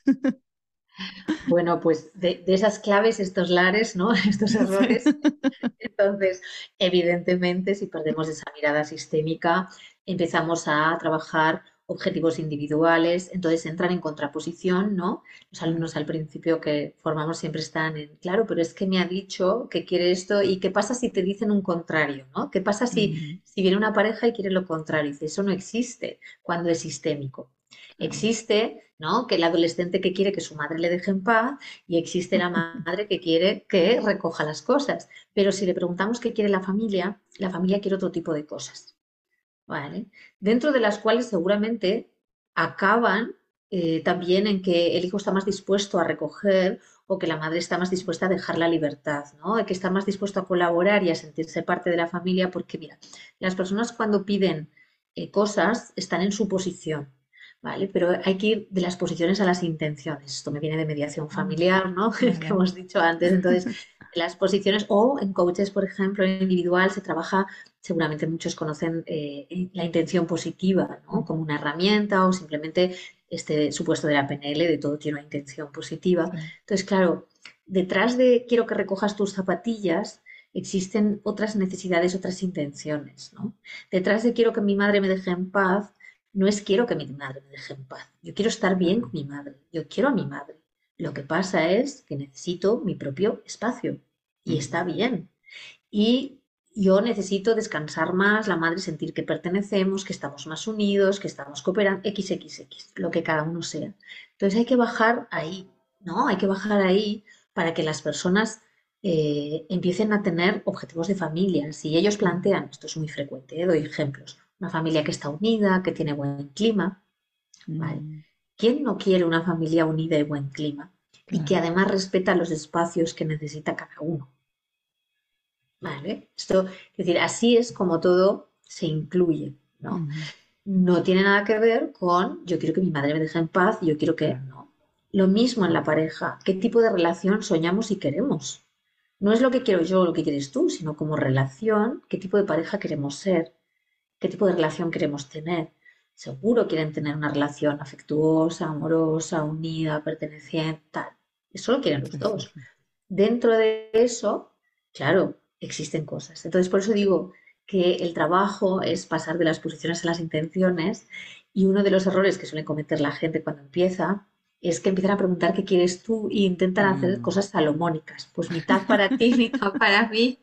Bueno, pues de, esas claves, estos lares, ¿no? Estos errores. Entonces, evidentemente, si perdemos esa mirada sistémica, empezamos a trabajar objetivos individuales, entonces entran en contraposición, ¿no? Los alumnos al principio que formamos siempre están en, claro, pero es que me ha dicho que quiere esto y qué pasa si te dicen un contrario, ¿no? ¿Qué pasa si, si viene una pareja y quiere lo contrario? Dice, eso no existe cuando es sistémico. Existe, ¿no? Que el adolescente que quiere que su madre le deje en paz y existe la madre que quiere que recoja las cosas. Pero si le preguntamos qué quiere la familia, la familia quiere otro tipo de cosas. ¿Vale? Dentro de las cuales seguramente acaban eh, también en que el hijo está más dispuesto a recoger o que la madre está más dispuesta a dejar la libertad, ¿no? Que está más dispuesto a colaborar y a sentirse parte de la familia porque, mira, las personas cuando piden eh, cosas están en su posición, ¿vale? Pero hay que ir de las posiciones a las intenciones. Esto me viene de mediación ah, familiar, ¿no? que hemos dicho antes. Entonces, las posiciones o en coaches, por ejemplo, en individual se trabaja, seguramente muchos conocen eh, la intención positiva, ¿no? Como una herramienta o simplemente este supuesto de la PNL, de todo tiene una intención positiva. Entonces, claro, detrás de quiero que recojas tus zapatillas, existen otras necesidades, otras intenciones, ¿no? Detrás de quiero que mi madre me deje en paz, no es quiero que mi madre me deje en paz. Yo quiero estar bien con mi madre. Yo quiero a mi madre. Lo que pasa es que necesito mi propio espacio y está bien. Y yo necesito descansar más, la madre sentir que pertenecemos, que estamos más unidos, que estamos cooperando, XXX, lo que cada uno sea. Entonces hay que bajar ahí, ¿no? Hay que bajar ahí para que las personas eh, empiecen a tener objetivos de familia. Si ellos plantean, esto es muy frecuente, ¿eh? doy ejemplos, una familia que está unida, que tiene buen clima, mm. ¿Quién no quiere una familia unida y buen clima? Y que además respeta los espacios que necesita cada uno. ¿Vale? Esto, es decir, así es como todo se incluye, ¿no? No tiene nada que ver con yo quiero que mi madre me deje en paz, yo quiero que no. Lo mismo en la pareja, qué tipo de relación soñamos y queremos. No es lo que quiero yo o lo que quieres tú, sino como relación, qué tipo de pareja queremos ser, qué tipo de relación queremos tener. Seguro quieren tener una relación afectuosa, amorosa, unida, perteneciente, tal. Eso lo quieren los dos. Dentro de eso, claro, existen cosas. Entonces, por eso digo que el trabajo es pasar de las posiciones a las intenciones y uno de los errores que suele cometer la gente cuando empieza es que empiezan a preguntar qué quieres tú e intentan hacer mm. cosas salomónicas. Pues mitad para ti, mitad para mí,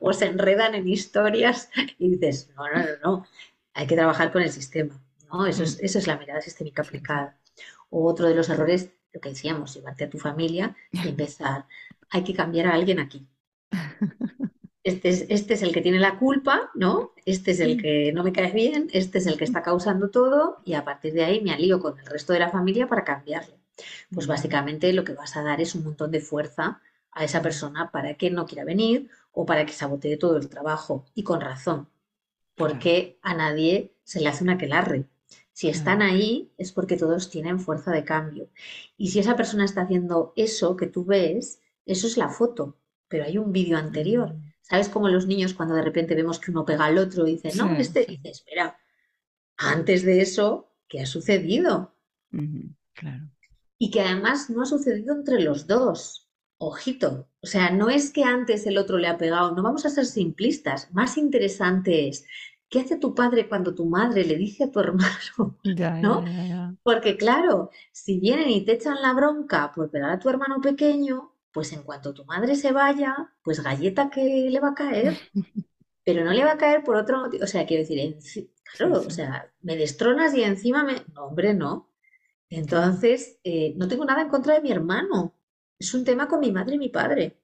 o se enredan en historias y dices, no, no, no, no, hay que trabajar con el sistema. ¿no? Eso, es, mm. eso es la mirada sistémica aplicada. O otro de los errores, lo que decíamos, llevarte a tu familia y empezar, hay que cambiar a alguien aquí. Este es, este es el que tiene la culpa, ¿no? Este es el que no me cae bien, este es el que está causando todo y a partir de ahí me alío con el resto de la familia para cambiarle. Pues básicamente lo que vas a dar es un montón de fuerza a esa persona para que no quiera venir o para que sabotee todo el trabajo. Y con razón, porque a nadie se le hace una quelarre. Si están ahí es porque todos tienen fuerza de cambio. Y si esa persona está haciendo eso que tú ves, eso es la foto, pero hay un vídeo anterior. ¿Sabes cómo los niños cuando de repente vemos que uno pega al otro y dice, no, este dice, espera, antes de eso, ¿qué ha sucedido? claro. Y que además no ha sucedido entre los dos. Ojito, o sea, no es que antes el otro le ha pegado, no vamos a ser simplistas. Más interesante es, ¿qué hace tu padre cuando tu madre le dice a tu hermano? ¿no? Porque claro, si vienen y te echan la bronca por pegar a tu hermano pequeño, pues en cuanto tu madre se vaya, pues galleta que le va a caer, pero no le va a caer por otro motivo. O sea, quiero decir, claro, o sea, me destronas y encima me... No, hombre, no. Entonces, eh, no tengo nada en contra de mi hermano. Es un tema con mi madre y mi padre.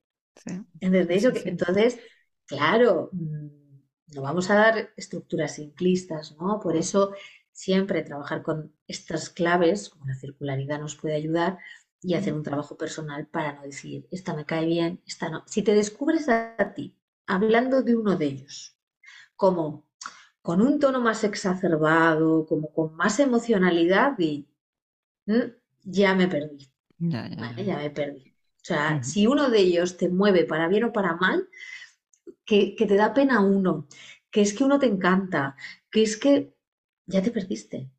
¿Entendéis? Entonces, claro, mm, no vamos a dar estructuras simplistas, ¿no? Por eso siempre trabajar con estas claves, como la circularidad nos puede ayudar, y hacer un trabajo personal para no decir, esta me cae bien, esta no. Si te descubres a ti hablando de uno de ellos, como con un tono más exacerbado, como con más emocionalidad, y mm, ya me perdí. Ya, me perdí. O sea, si uno de ellos te mueve para bien o para mal, que, que te da pena uno, que es que uno te encanta, que es que ya te perdiste.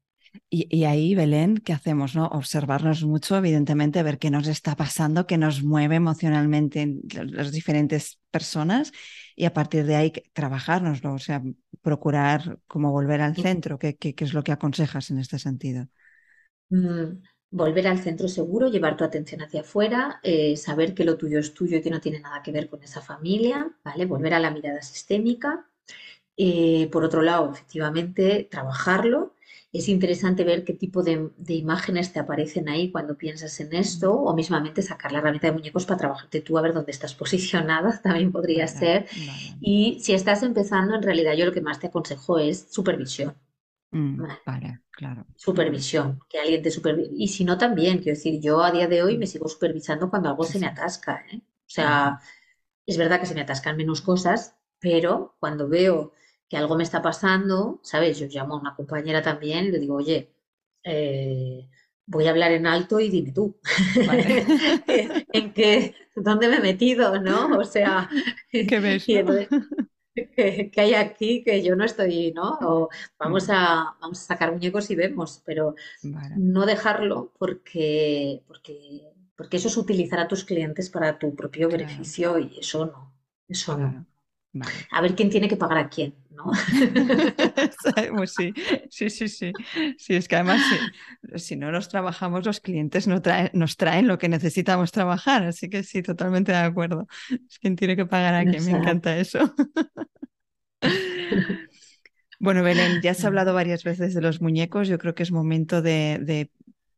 Y, ahí, Belén, ¿qué hacemos? No? Observarnos mucho, evidentemente, ver qué nos está pasando, qué nos mueve emocionalmente las diferentes personas y a partir de ahí trabajárnoslo, o sea, procurar como volver al centro. ¿Qué, qué, es lo que aconsejas en este sentido? Mm, volver al centro seguro, llevar tu atención hacia afuera, eh, saber que lo tuyo es tuyo y que no tiene nada que ver con esa familia, ¿vale? Volver a la mirada sistémica. Eh, por otro lado, efectivamente, trabajarlo es interesante ver qué tipo de, imágenes te aparecen ahí cuando piensas en esto, o mismamente sacar la herramienta de muñecos para trabajarte tú a ver dónde estás posicionada, también podría ser. Y si estás empezando, en realidad yo lo que más te aconsejo es supervisión. Mm, claro. Supervisión, que alguien te supervise. Y si no, también, quiero decir, yo a día de hoy me sigo supervisando cuando algo se me atasca. ¿eh? O sea, es verdad que se me atascan menos cosas, pero cuando veo que algo me está pasando, ¿sabes? Yo llamo a una compañera también y le digo, oye, eh, voy a hablar en alto y dime tú, en qué, dónde me he metido, ¿no? O sea, ¿qué ves? que, hay aquí que yo no estoy, ¿no? O vamos mm. a, vamos a sacar muñecos y vemos, pero no dejarlo porque, porque, porque eso es utilizar a tus clientes para tu propio beneficio y eso no, eso no. A ver quién tiene que pagar a quién, ¿no? pues sí, sí, sí, sí. Sí, es que además si, no los trabajamos, los clientes no nos traen lo que necesitamos trabajar. Así que sí, totalmente de acuerdo. Es quien tiene que pagar a quién, me encanta eso. Bueno, Belén, ya has hablado varias veces de los muñecos. Yo creo que es momento de,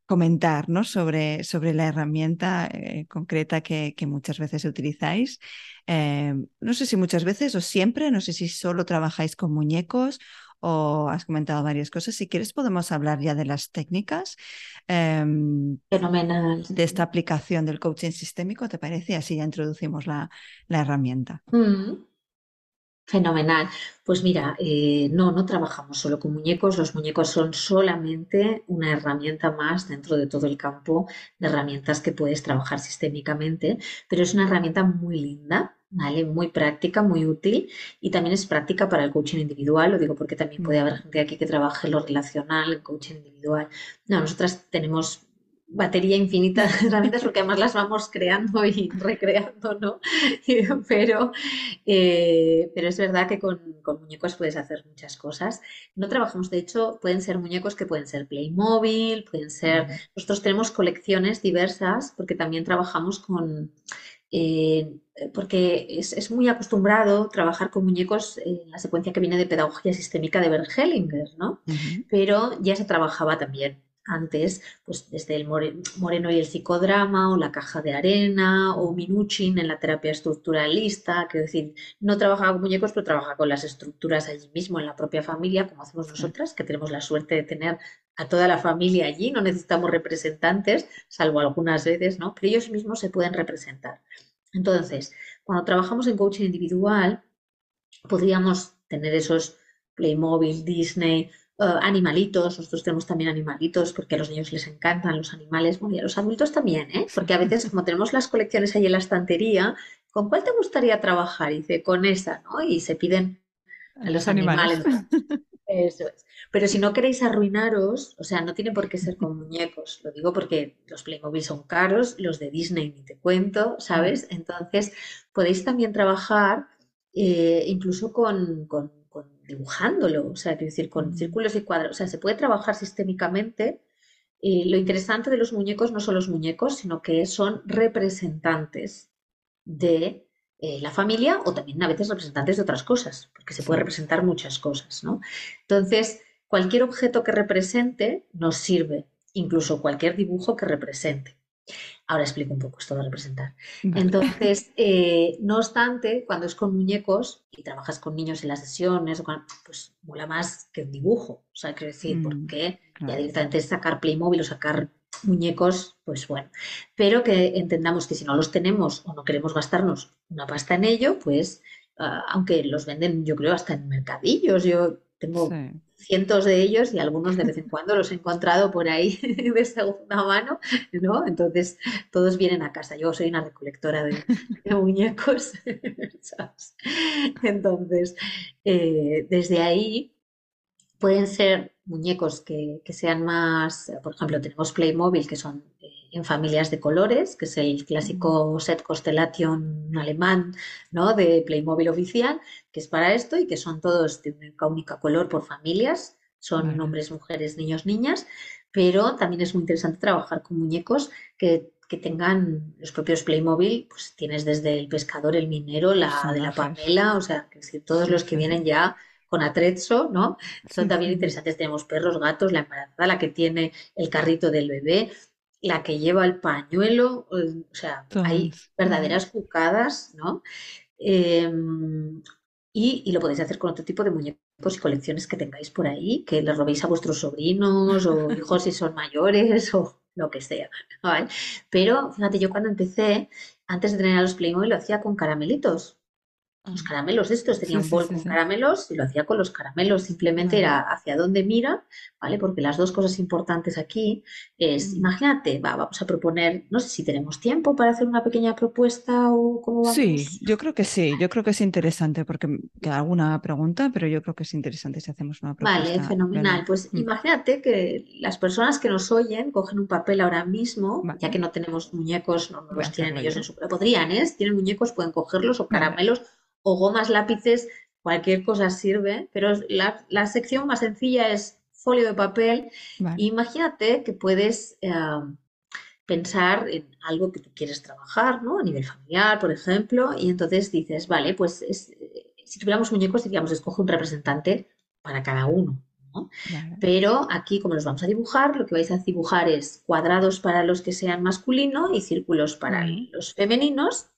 comentar ¿no? sobre, sobre la herramienta eh, concreta que, muchas veces utilizáis. Eh, no sé si muchas veces o siempre, no sé si solo trabajáis con muñecos o has comentado varias cosas. Si quieres podemos hablar ya de las técnicas. Em, Fenomenal. De esta aplicación del coaching sistémico, ¿te parece? Así ya introducimos la, herramienta. Mm. Fenomenal. Pues mira, eh, no, no trabajamos solo con muñecos. Los muñecos son solamente una herramienta más dentro de todo el campo de herramientas que puedes trabajar sistémicamente, pero es una herramienta muy linda, ¿vale? Muy práctica, muy útil y también es práctica para el coaching individual. Lo digo porque también puede haber gente aquí que trabaje lo relacional, el coaching individual. No, nosotras tenemos batería infinita de herramientas porque además las vamos creando y recreando, ¿no? pero, eh, pero es verdad que con, muñecos puedes hacer muchas cosas. No trabajamos, de hecho, pueden ser muñecos que pueden ser Playmobil, pueden ser... Nosotros tenemos colecciones diversas porque también trabajamos con... Eh, porque es, muy acostumbrado trabajar con muñecos en la secuencia que viene de pedagogía sistémica de Bert Hellinger, ¿no? Pero ya se trabajaba también antes, pues desde el Moreno y el psicodrama, o la caja de arena, o Minuchin en la terapia estructuralista, quiero decir, no trabaja con muñecos, pero trabaja con las estructuras allí mismo, en la propia familia, como hacemos nosotras, que tenemos la suerte de tener a toda la familia allí, no necesitamos representantes, salvo algunas veces, ¿no? Pero ellos mismos se pueden representar. Entonces, cuando trabajamos en coaching individual, podríamos tener esos Playmobil, Disney, eh, animalitos, nosotros tenemos también animalitos porque a los niños les encantan los animales, bueno, y a los adultos también, ¿eh? porque a veces como tenemos las colecciones ahí en la estantería, ¿con cuál te gustaría trabajar? Y dice, con esa, ¿no? Y se piden a los animales. Eso es. Pero si no queréis arruinaros, o sea, no tiene por qué ser con muñecos. Lo digo porque los Playmobil son caros, los de Disney ni te cuento, ¿sabes? Entonces, podéis también trabajar eh, incluso con, con dibujándolo, o sea, quiero decir, con círculos y cuadros, o sea, se puede trabajar sistémicamente. Y lo interesante de los muñecos no son los muñecos, sino que son representantes de eh, la familia o también a veces representantes de otras cosas, porque se puede representar muchas cosas, ¿no? Entonces, cualquier objeto que represente nos sirve, incluso cualquier dibujo que represente. Ahora explico un poco esto de representar. Entonces, eh, no obstante, cuando es con muñecos y trabajas con niños en las sesiones, pues mola más que un dibujo. O sea, quiero decir, mm, porque ya directamente sacar Playmobil o sacar muñecos, pues bueno. Pero que entendamos que si no los tenemos o no queremos gastarnos una pasta en ello, pues ah, aunque los venden, yo creo, hasta en mercadillos. Yo tengo cientos de ellos y algunos de vez en cuando los he encontrado por ahí de segunda mano, ¿no? Entonces, todos vienen a casa. Yo soy una recolectora de, muñecos. Entonces, eh, desde ahí pueden ser muñecos que, sean más, por ejemplo, tenemos Playmobil, que son eh, en familias de colores, que es el clásico set Constellation alemán, ¿no? De Playmobil oficial, que es para esto y que son todos de una única color por familias, son hombres, mujeres, niños, niñas, pero también es muy interesante trabajar con muñecos que, tengan los propios Playmobil, pues tienes desde el pescador, el minero, la de la Pamela, o sea, que todos los que vienen ya con atrezzo, ¿no? Son también interesantes. Tenemos perros, gatos, la embarazada, la que tiene el carrito del bebé, la que lleva el pañuelo, o sea, hay verdaderas cucadas, ¿no? Em, y, lo podéis hacer con otro tipo de muñecos y colecciones que tengáis por ahí, que les robéis a vuestros sobrinos o hijos si son mayores o lo que sea. Pero fíjate, yo cuando empecé, antes de tener a los Playmobil, lo hacía con caramelitos los caramelos estos, tenía un bol con caramelos y lo hacía con los caramelos, simplemente era hacia dónde mira, ¿vale? Porque las dos cosas importantes aquí es, mm. imagínate, va, vamos a proponer, no sé si tenemos tiempo para hacer una pequeña propuesta o cómo vamos. Sí, yo creo que sí, yo creo que es interesante porque queda alguna pregunta, pero yo creo que es interesante si hacemos una propuesta. Vale, fenomenal. Pues mm. imagínate que las personas que nos oyen cogen un papel ahora mismo, ya que no tenemos muñecos, no, los tienen ellos en su... Podrían, ¿eh? Si tienen muñecos pueden cogerlos o caramelos o gomas, lápices, cualquier cosa sirve, pero la, sección más sencilla es folio de papel. Imagínate que puedes eh, pensar en algo que tú quieres trabajar, ¿no? A nivel familiar, por ejemplo, y entonces dices, vale, pues si tuviéramos muñecos diríamos, escoge un representante para cada uno. Pero aquí, como los vamos a dibujar, lo que vais a dibujar es cuadrados para los que sean masculinos y círculos para los femeninos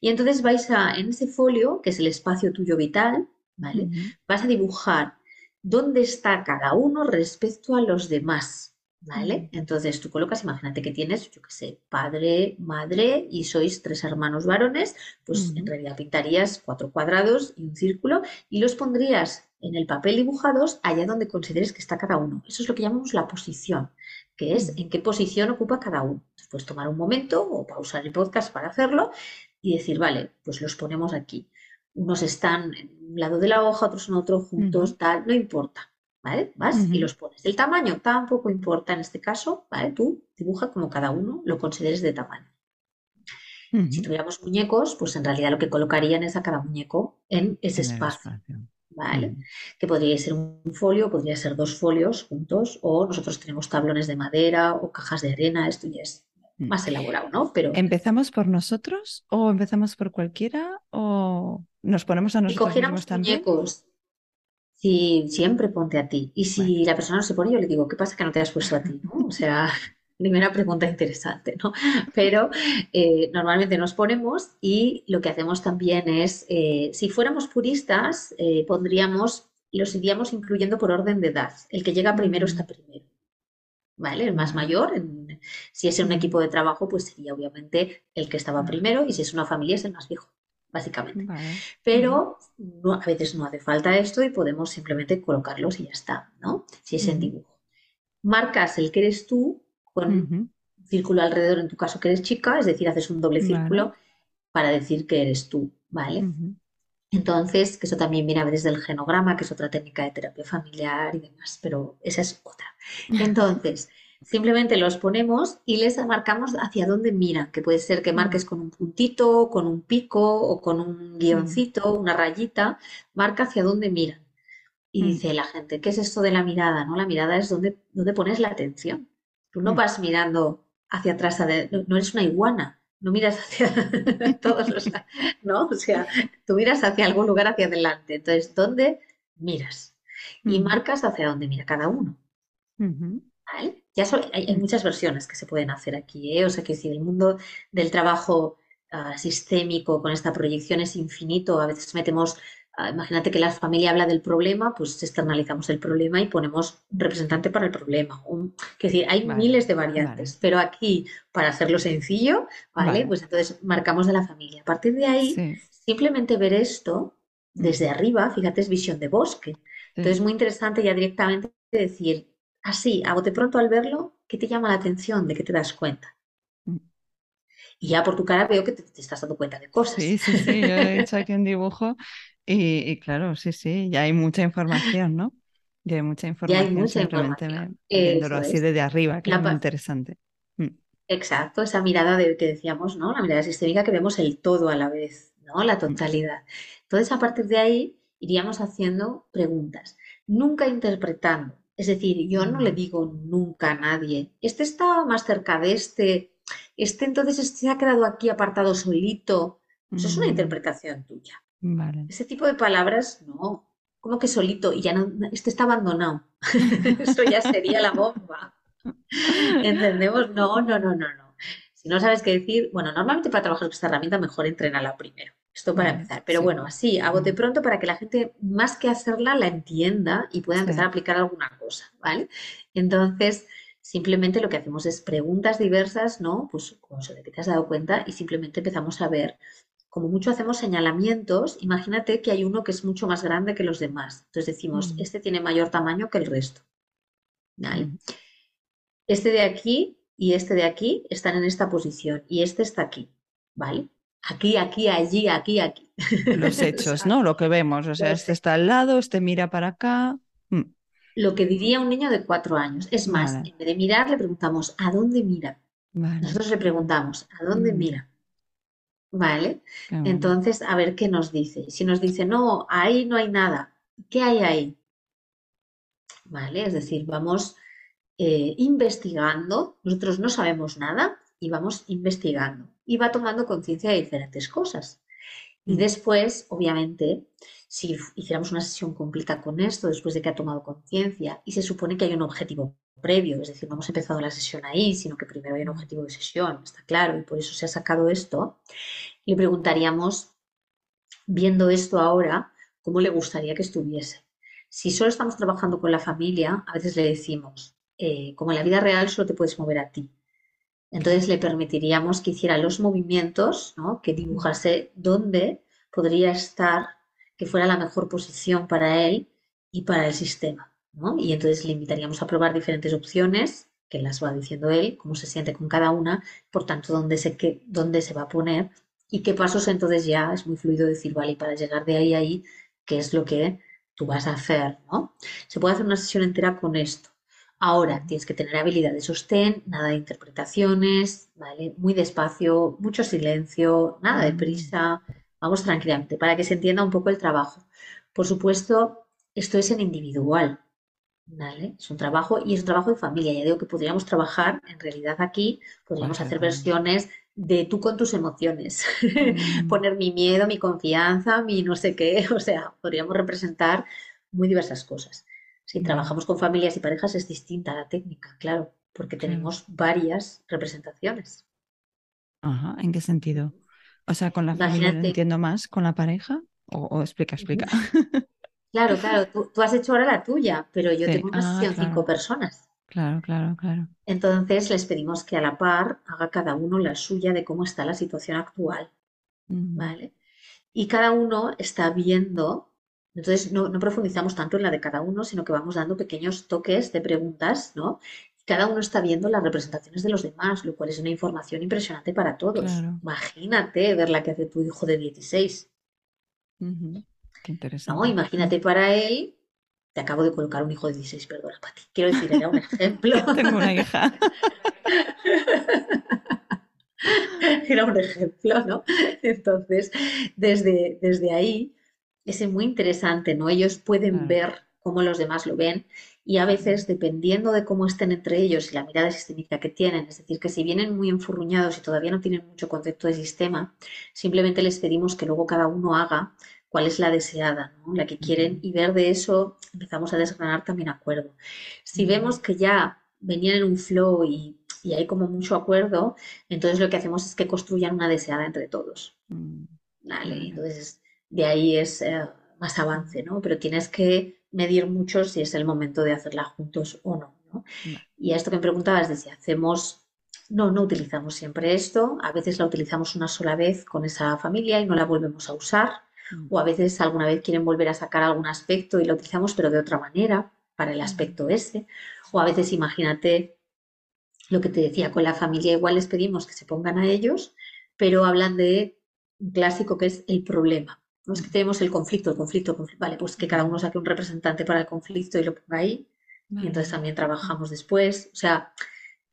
y entonces vais a, en ese folio, que es el espacio tuyo vital, ¿vale? Vas a dibujar dónde está cada uno respecto a los demás, ¿vale? Entonces tú colocas, imagínate que tienes, yo qué sé, padre, madre y sois tres hermanos varones, pues en realidad pintarías cuatro cuadrados y un círculo y los pondrías en el papel dibujados allá donde consideres que está cada uno. Eso es lo que llamamos la posición, que es en qué posición ocupa cada uno. Puedes tomar un momento o pausar el podcast para hacerlo y decir, vale, pues los ponemos aquí. Unos están en un lado de la hoja, otros en otro, juntos, tal, no importa. ¿Vale? Vas y los pones. El tamaño tampoco importa en este caso, ¿vale? Tú dibuja como cada uno lo consideres de tamaño. Si tuviéramos muñecos, pues en realidad lo que colocarían es a cada muñeco en ese espacio. ¿Vale? Que podría ser un folio, podría ser dos folios juntos, o nosotros tenemos tablones de madera o cajas de arena, esto ya es mm. más elaborado, ¿no? Pero... ¿Empezamos por nosotros o empezamos por cualquiera o nos ponemos a nosotros si cogiéramos muñecos, si siempre ponte a ti. Y si la persona no se pone, yo le digo, ¿qué pasa que no te has puesto a ti? ¿no? O sea, primera pregunta interesante, ¿no? Pero eh, normalmente nos ponemos y lo que hacemos también es, eh, si fuéramos puristas, eh, pondríamos, los iríamos incluyendo por orden de edad. El que llega primero está primero. ¿Vale? El más mayor, si es en un equipo de trabajo, pues sería obviamente el que estaba primero y si es una familia es el más viejo, básicamente. Pero a veces no hace falta esto y podemos simplemente colocarlos y ya está, ¿no? Si es en dibujo. Marcas el que eres tú con un círculo alrededor, en tu caso que eres chica, es decir, haces un doble círculo para decir que eres tú, ¿vale? Entonces, que eso también viene a veces del genograma, que es otra técnica de terapia familiar y demás, pero esa es otra. Entonces, simplemente los ponemos y les marcamos hacia dónde miran, que puede ser que marques con un puntito, con un pico o con un guioncito, una rayita, marca hacia dónde miran. Y mm. dice la gente, ¿qué es esto de la mirada? ¿No? La mirada es donde, donde pones la atención. Tú no mm. vas mirando hacia atrás, no eres una iguana, no miras hacia todos los, ¿no? O sea, tú miras hacia algún lugar hacia adelante. Entonces, ¿dónde miras? Y marcas hacia dónde mira cada uno. ¿Vale? Ya hay, muchas versiones que se pueden hacer aquí, ¿eh? O sea, que si el mundo del trabajo ah, sistémico con esta proyección es infinito, a veces metemos imagínate que la familia habla del problema, pues externalizamos el problema y ponemos un representante para el problema. es decir, hay miles de variantes, pero aquí, para hacerlo sencillo, ¿vale? Pues entonces marcamos de la familia. A partir de ahí, simplemente ver esto desde arriba, fíjate, es visión de bosque. Entonces es muy interesante ya directamente decir, así, a bote pronto al verlo, ¿qué te llama la atención? ¿De qué te das cuenta? Mm. Y ya por tu cara veo que te, te, estás dando cuenta de cosas. Sí, sí, sí. Yo he hecho aquí un dibujo y, claro, sí, sí, ya hay mucha información, ¿no? Ya hay mucha información. Ya hay mucha información. viéndolo así desde arriba, que es muy interesante. Mm. Exacto, esa mirada de que decíamos, ¿no? La mirada sistémica que vemos el todo a la vez, ¿no? La totalidad. Entonces, a partir de ahí, iríamos haciendo preguntas, nunca interpretando. Es decir, yo no le digo nunca a nadie, este está más cerca de este, este entonces este se ha quedado aquí apartado solito. Eso es una mm. interpretación tuya. Ese tipo de palabras, no. ¿Cómo que solito? Y ya no, este está abandonado. Eso ya sería la bomba. ¿Entendemos? No, no, no, no, no. Si no sabes qué decir, bueno, normalmente para trabajar con esta herramienta mejor entrenala primero. Esto para empezar. Pero bueno, así, a bote pronto para que la gente, más que hacerla, la entienda y pueda empezar a aplicar alguna cosa, ¿vale? Entonces, simplemente lo que hacemos es preguntas diversas, ¿no? Pues como se te has dado cuenta, y simplemente empezamos a ver como mucho hacemos señalamientos, imagínate que hay uno que es mucho más grande que los demás. Entonces decimos, mm. este tiene mayor tamaño que el resto. Mm. Este de aquí y este de aquí están en esta posición y este está aquí, ¿vale? Aquí, aquí, allí, aquí, aquí. Los hechos, ¿no? Lo que vemos. O sea, este está al lado, este mira para acá. Mm. Lo que diría un niño de cuatro años. Es más, en vez de mirar, le preguntamos, ¿a dónde mira? Nosotros le preguntamos, ¿a dónde mira? ¿Vale? Entonces, a ver qué nos dice. Si nos dice, no, ahí no hay nada, ¿qué hay ahí? ¿Vale? Es decir, vamos eh, investigando, nosotros no sabemos nada y vamos investigando y va tomando conciencia de diferentes cosas. Y mm. después, obviamente, si hiciéramos una sesión completa con esto, después de que ha tomado conciencia, y se supone que hay un objetivo previo, es decir, no hemos empezado la sesión ahí, sino que primero hay un objetivo de sesión, está claro, y por eso se ha sacado esto, le preguntaríamos, viendo esto ahora, cómo le gustaría que estuviese. Si solo estamos trabajando con la familia, a veces le decimos, eh, como en la vida real solo te puedes mover a ti. Entonces le permitiríamos que hiciera los movimientos, que dibujase dónde podría estar, que fuera la mejor posición para él y para el sistema. Y entonces le invitaríamos a probar diferentes opciones, que las va diciendo él, cómo se siente con cada una, por tanto, dónde se, qué, dónde se va a poner y qué pasos entonces ya es muy fluido decir, vale, para llegar de ahí a ahí, qué es lo que tú vas a hacer, ¿no? Se puede hacer una sesión entera con esto. Ahora tienes que tener habilidad de sostén, nada de interpretaciones, ¿vale? Muy despacio, mucho silencio, nada de mm. prisa, vamos tranquilamente, para que se entienda un poco el trabajo. Por supuesto, esto es en individual, ¿Vale? Es un trabajo y es un trabajo de familia. Ya digo que podríamos trabajar, en realidad aquí, podríamos hacer versiones de tú con tus emociones, mm. poner mi miedo, mi confianza, mi no sé qué, o sea, podríamos representar muy diversas cosas. Si mm. trabajamos con familias y parejas es distinta la técnica, claro, porque tenemos varias representaciones. Ajá, ¿en qué sentido? O sea, con la familia entiendo más, con la pareja, o, explica, explica. Claro, claro, tú, has hecho ahora la tuya, pero yo tengo una ah, sesión cinco personas. Claro, claro, claro. Entonces les pedimos que a la par haga cada uno la suya de cómo está la situación actual. ¿Vale? Y cada uno está viendo, entonces no, profundizamos tanto en la de cada uno, sino que vamos dando pequeños toques de preguntas, ¿no? cada uno está viendo las representaciones de los demás, lo cual es una información impresionante para todos. Imagínate ver la que hace tu hijo de 16. Qué interesante. imagínate para él, te acabo de colocar un hijo de 16, perdona, Pati. Quiero decir, era un ejemplo. Tengo una hija. era un ejemplo, ¿no? Entonces, desde, desde ahí, es muy interesante, ¿no? Ellos pueden ver cómo los demás lo ven y a veces, dependiendo de cómo estén entre ellos y la mirada sistémica que tienen, es decir, que si vienen muy enfurruñados y todavía no tienen mucho concepto de sistema, simplemente les pedimos que luego cada uno haga cuál es la deseada, la que quieren, y ver de eso empezamos a desgranar también acuerdo. Si vemos que ya venían en un flow y, hay como mucho acuerdo, entonces lo que hacemos es que construyan una deseada entre todos. Mm. entonces de ahí es eh, más avance, ¿no? Pero tienes que medir mucho si es el momento de hacerla juntos o no. Y a esto que me preguntabas de si hacemos no, no utilizamos siempre esto. A veces la utilizamos una sola vez con esa familia y no la volvemos a usar. Mm. o a veces alguna vez quieren volver a sacar algún aspecto y lo utilizamos pero de otra manera para el mm. aspecto ese, o a veces imagínate lo que te decía con la familia, igual les pedimos que se pongan a ellos, pero hablan de un clásico que es el problema. No es que mm. tenemos el conflicto, el conflicto, el conflicto. Vale, pues que cada uno saque un representante para el conflicto y lo ponga ahí. Y entonces también trabajamos después. O sea,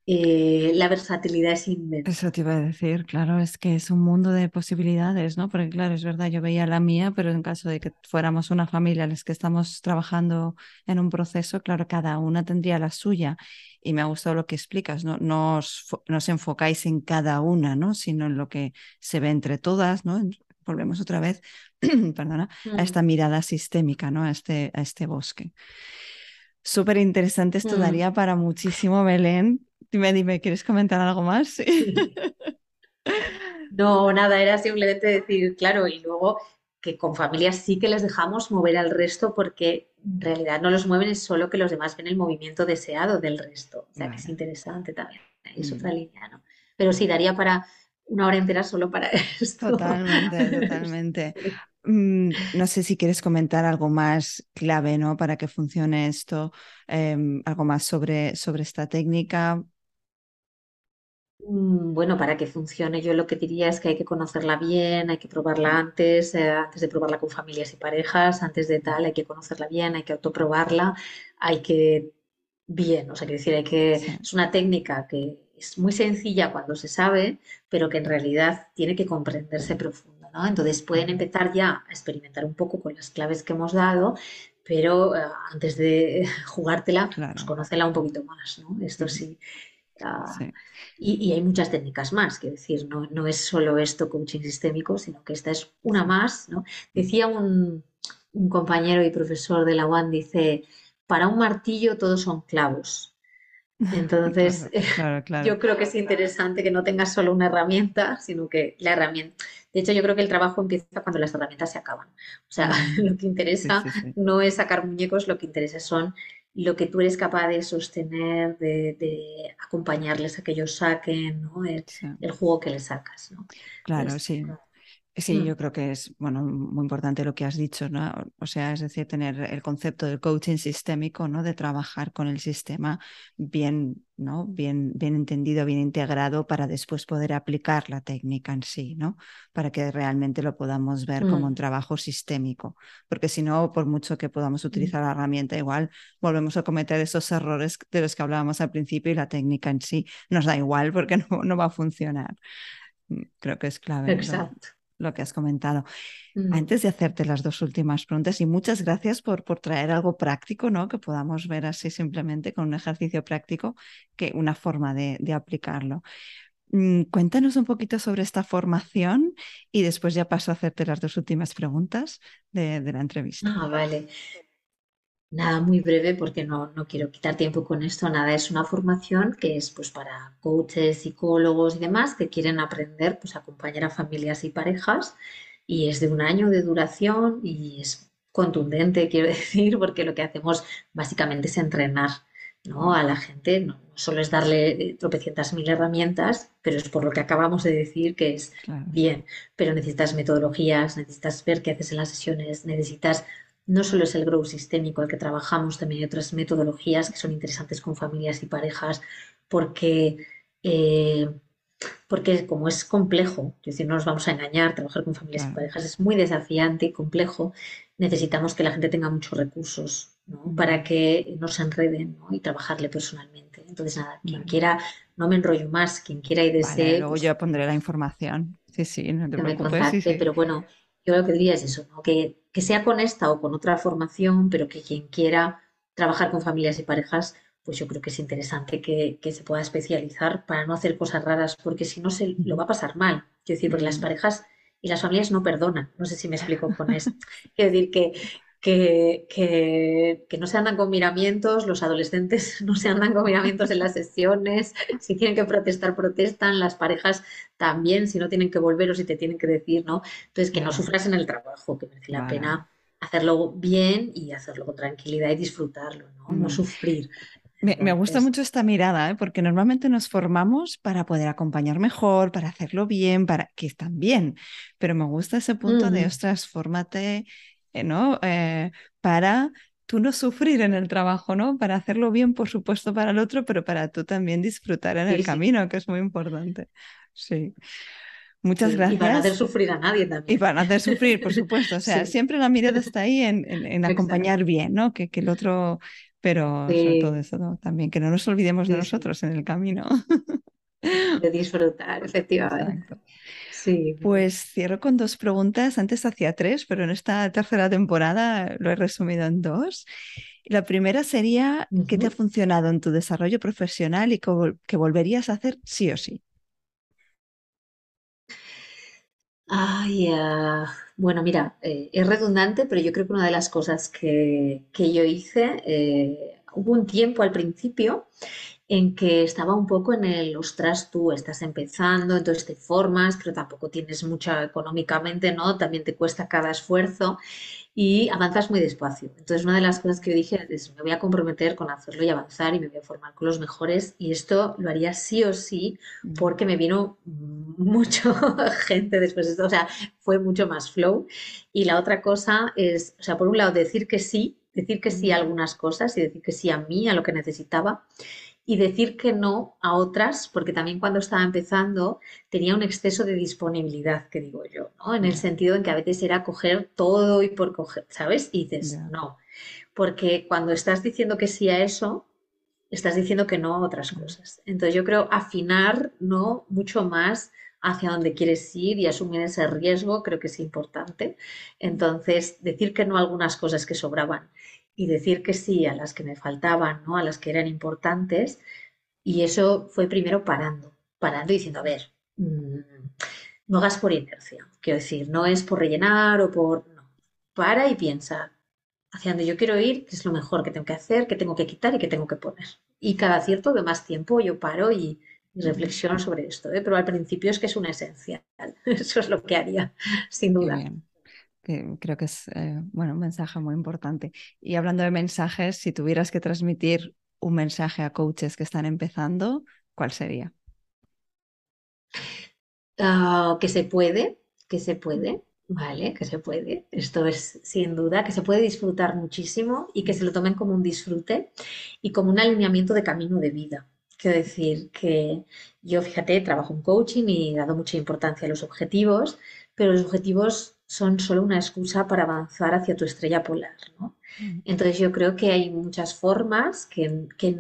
eh, la versatilidad es inmensa. Eso te iba a decir, claro, es que es un mundo de posibilidades, ¿no? Porque claro, es verdad, yo veía la mía, pero en caso de que fuéramos una familia en las que estamos trabajando en un proceso, claro, cada una tendría la suya. Y me ha gustado lo que explicas, ¿no? No os, enfocáis en cada una, ¿no? Sino en lo que se ve entre todas, ¿no? volvemos otra vez, perdona, a Mm, esta mirada sistémica, ¿no? A este, a este bosque. Súper interesante, esto mm. daría para muchísimo, Belén. Dime, dime, ¿quieres comentar algo más? Sí. No, nada, era simplemente decir, claro, y luego que con familias sí que les dejamos mover al resto porque en realidad no los mueven, es solo que los demás ven el movimiento deseado del resto. O sea, que es interesante también. Es otra Mm. línea, ¿no? Pero sí, daría para una hora entera solo para esto. Totalmente, totalmente. Mm, no sé si quieres comentar algo más clave, ¿no? Para que funcione esto, em, algo más sobre, sobre esta técnica. Mm, Bueno, para que funcione, yo lo que diría es que hay que conocerla bien, hay que probarla antes, eh, antes de probarla con familias y parejas, antes de tal, hay que conocerla bien, hay que autoprobarla, hay que, bien, o sea, quiero decir, hay que, Sí, es una técnica que es muy sencilla cuando se sabe, pero que en realidad tiene que comprenderse profundo, ¿no? Entonces pueden empezar ya a experimentar un poco con las claves que hemos dado, pero eh, antes de jugártela, pues claro. conócela un poquito más, ¿no? Esto ujú, sí. Sí, y, y hay muchas técnicas más, quiero decir, no, no es solo esto coaching sistémico, sino que esta es una más, ¿no? Decía un, un compañero y profesor de la UAN, dice, para un martillo todos son clavos. Entonces, Claro, claro, claro. yo creo que es interesante que no tengas solo una herramienta, sino que la herramienta... De hecho, yo creo que el trabajo empieza cuando las herramientas se acaban. O sea, lo que Sí, interesa sí, sí. no es sacar muñecos, lo que interesa son lo que tú eres capaz de sostener, de, de acompañarles a que ellos saquen, ¿no? El, Sí, el jugo que les sacas, ¿no? claro, Entonces, sí. Sí, mm, yo creo que es, bueno, muy importante lo que has dicho, ¿no? O sea, es decir, tener el concepto del coaching sistémico, ¿no? De trabajar con el sistema bien, ¿no? Bien, bien entendido, bien integrado para después poder aplicar la técnica en sí, ¿no? Para que realmente lo podamos ver como un mm, trabajo sistémico. Porque si no, por mucho que podamos mm, utilizar la herramienta, igual volvemos a cometer esos errores de los que hablábamos al principio y la técnica en sí nos da igual porque no, no va a funcionar. Creo que es clave exacto. Lo que has comentado. Mm, Antes de hacerte las dos últimas preguntas, y muchas gracias por, por traer algo práctico, ¿no? Que podamos ver así simplemente con un ejercicio práctico, que una forma de, de aplicarlo. Mm, Cuéntanos un poquito sobre esta formación y después ya paso a hacerte las dos últimas preguntas de, de la entrevista. Ah, vale. Nada, muy breve porque no, no quiero quitar tiempo con esto. Nada, es una formación que es pues para coaches, psicólogos y demás que quieren aprender pues a acompañar a familias y parejas y es de un año de duración y es contundente, quiero decir, porque lo que hacemos básicamente es entrenar, ¿no? a la gente, no, solo es darle eh, tropecientas mil herramientas, pero es por lo que acabamos de decir que es Claro, bien, pero necesitas metodologías, necesitas ver qué haces en las sesiones, necesitas no solo es el grow sistémico el que trabajamos, también hay otras metodologías que son interesantes con familias y parejas, porque, eh, porque como es complejo, es decir, no nos vamos a engañar, trabajar con familias y parejas es muy desafiante y complejo, necesitamos que la gente tenga muchos recursos, ¿no? Para que no se enreden, ¿no? y trabajarle personalmente. Entonces, nada, quien Vale, quiera, no me enrollo más, quien quiera y vale, desee, luego pues yo pondré la información. Sí, sí, no te que me preocupes, sí, sí. pero bueno, yo lo que diría es eso, ¿no? Que, que sea con esta o con otra formación, pero que quien quiera trabajar con familias y parejas, pues yo creo que es interesante que, que se pueda especializar para no hacer cosas raras, porque si no se lo va a pasar mal. Quiero decir, porque las parejas y las familias no perdonan. No sé si me explico con eso. Quiero decir que, que, que, que no se andan con miramientos, los adolescentes no se andan con miramientos en las sesiones, si tienen que protestar, protestan, las parejas también, si no tienen que volver o si te tienen que decir, ¿no? Entonces, que no sufras en el trabajo, que merece la vale. pena hacerlo bien y hacerlo con tranquilidad y disfrutarlo, ¿no? No Mm. sufrir. Me, me gusta mucho esta mirada, ¿eh? porque normalmente nos formamos para poder acompañar mejor, para hacerlo bien, para que están bien, pero me gusta ese punto de, ostras, fórmate, ¿no? Eh, para tú no sufrir en el trabajo, ¿no? Para hacerlo bien, por supuesto, para el otro, pero para tú también disfrutar en el sí, camino, que es muy importante. Sí. Muchas sí. Y para hacer gracias. sufrir a nadie Y también. para no hacer sufrir, por supuesto. O sea, siempre la mirada está ahí en, en, acompañar bien, ¿no? Que, que el otro, pero sobre todo eso, ¿no? También, que no nos olvidemos de nosotros en el camino. De disfrutar, efectivamente. Exacto. Sí. Pues cierro con dos preguntas. Antes hacía tres, pero en esta tercera temporada lo he resumido en dos. La primera sería, ¿qué te ha funcionado en tu desarrollo profesional y que, vol- que volverías a hacer sí o sí? Ay, ah, bueno, mira, eh, es redundante, pero yo creo que una de las cosas que, que yo hice, eh, hubo un tiempo al principio en que estaba un poco en el, ostras, tú estás empezando, entonces te formas, pero tampoco tienes mucha económicamente, ¿no? También te cuesta cada esfuerzo y avanzas muy despacio. Entonces, una de las cosas que yo dije es, me voy a comprometer con hacerlo y avanzar y me voy a formar con los mejores y esto lo haría sí o sí Mm, porque me vino mucho gente después de esto, o sea, fue mucho más flow. Y la otra cosa es, o sea, por un lado, decir que sí, decir que sí a mm, algunas cosas y decir que sí a mí, a lo que necesitaba y decir que no a otras, porque también cuando estaba empezando tenía un exceso de disponibilidad, que digo yo, ¿no? En el sentido en que a veces era coger todo y por coger, ¿sabes? Y dices, no, porque cuando estás diciendo que sí a eso, estás diciendo que no a otras cosas. Entonces yo creo afinar, ¿no? Mucho más hacia dónde quieres ir y asumir ese riesgo creo que es importante. Entonces, decir que no a algunas cosas que sobraban y decir que sí a las que me faltaban, ¿no? A las que eran importantes. Y eso fue primero parando, parando y diciendo, a ver, mm, no hagas por inercia. Quiero decir, no es por rellenar o por... No. Para y piensa hacia dónde yo quiero ir, qué es lo mejor que tengo que hacer, qué tengo que quitar y qué tengo que poner. Y cada cierto de más tiempo yo paro y, y reflexiono sobre esto, ¿eh? Pero al principio es que es un esencial. Eso es lo que haría, sin duda. bien. Creo que es eh, bueno, un mensaje muy importante. Y hablando de mensajes, si tuvieras que transmitir un mensaje a coaches que están empezando, ¿cuál sería? Ah, que se puede, que se puede, ¿vale? Que se puede. Esto es sin duda, que se puede disfrutar muchísimo y que se lo tomen como un disfrute y como un alineamiento de camino de vida. Quiero decir que yo, fíjate, trabajo en coaching y he dado mucha importancia a los objetivos, pero los objetivos son solo una excusa para avanzar hacia tu estrella polar, ¿no? Entonces yo creo que hay muchas formas que, que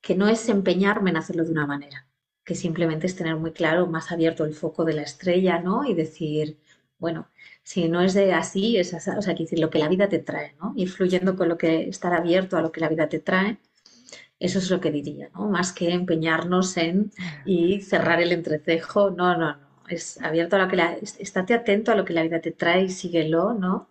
que no es empeñarme en hacerlo de una manera, que simplemente es tener muy claro, más abierto el foco de la estrella, ¿no? Y decir, bueno, si no es de así, es así, o sea, que decir lo que la vida te trae, ¿no? Ir fluyendo con lo que, estar abierto a lo que la vida te trae, eso es lo que diría, ¿no? Más que empeñarnos en y cerrar el entrecejo, no, no, no, es abierto a lo que la, estate atento a lo que la vida te trae y síguelo, ¿no?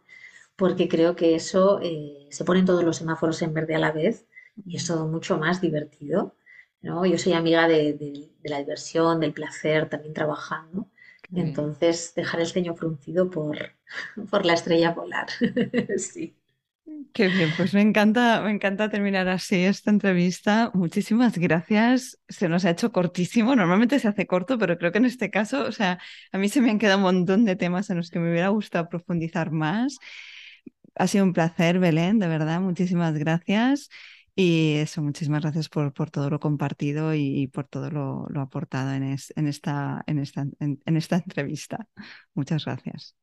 Porque creo que eso eh, se ponen todos los semáforos en verde a la vez y es todo mucho más divertido, ¿no? Yo soy amiga de, de- de la diversión, del placer, también trabajando. Entonces, dejar el ceño fruncido por, por la estrella polar. Sí. Qué bien, pues me encanta, me encanta terminar así esta entrevista. Muchísimas gracias. Se nos ha hecho cortísimo. Normalmente se hace corto, pero creo que en este caso, o sea, a mí se me han quedado un montón de temas en los que me hubiera gustado profundizar más. Ha sido un placer, Belén, de verdad. Muchísimas gracias. Y eso, muchísimas gracias por, por todo lo compartido y, por todo lo, lo aportado en, es- en esta, en esta, en esta entrevista. Muchas gracias.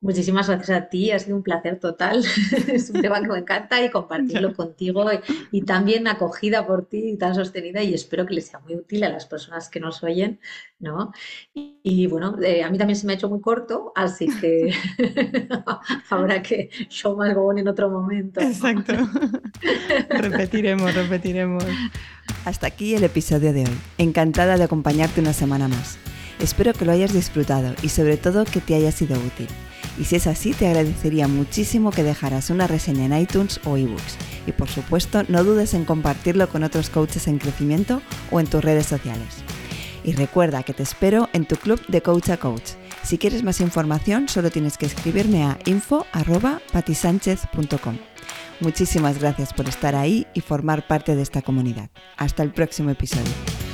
Muchísimas gracias a ti, ha sido un placer total. Es un tema que me encanta y Ya. compartirlo contigo y, y tan bien acogida por ti y tan sostenida y espero que les sea muy útil a las personas que nos oyen, ¿no? Y, y bueno, eh, a mí también se me ha hecho muy corto, así que habrá que show más go on en otro momento, ¿no? Exacto. Repetiremos, repetiremos. Hasta aquí el episodio de hoy. Encantada de acompañarte una semana más. Espero que lo hayas disfrutado y sobre todo que te haya sido útil. Y si es así, te agradecería muchísimo que dejaras una reseña en iTunes o ebooks. Y por supuesto, no dudes en compartirlo con otros coaches en crecimiento o en tus redes sociales. Y recuerda que te espero en tu club de Coach a Coach. Si quieres más información, solo tienes que escribirme a info.patisánchez.com. Muchísimas gracias por estar ahí y formar parte de esta comunidad. Hasta el próximo episodio.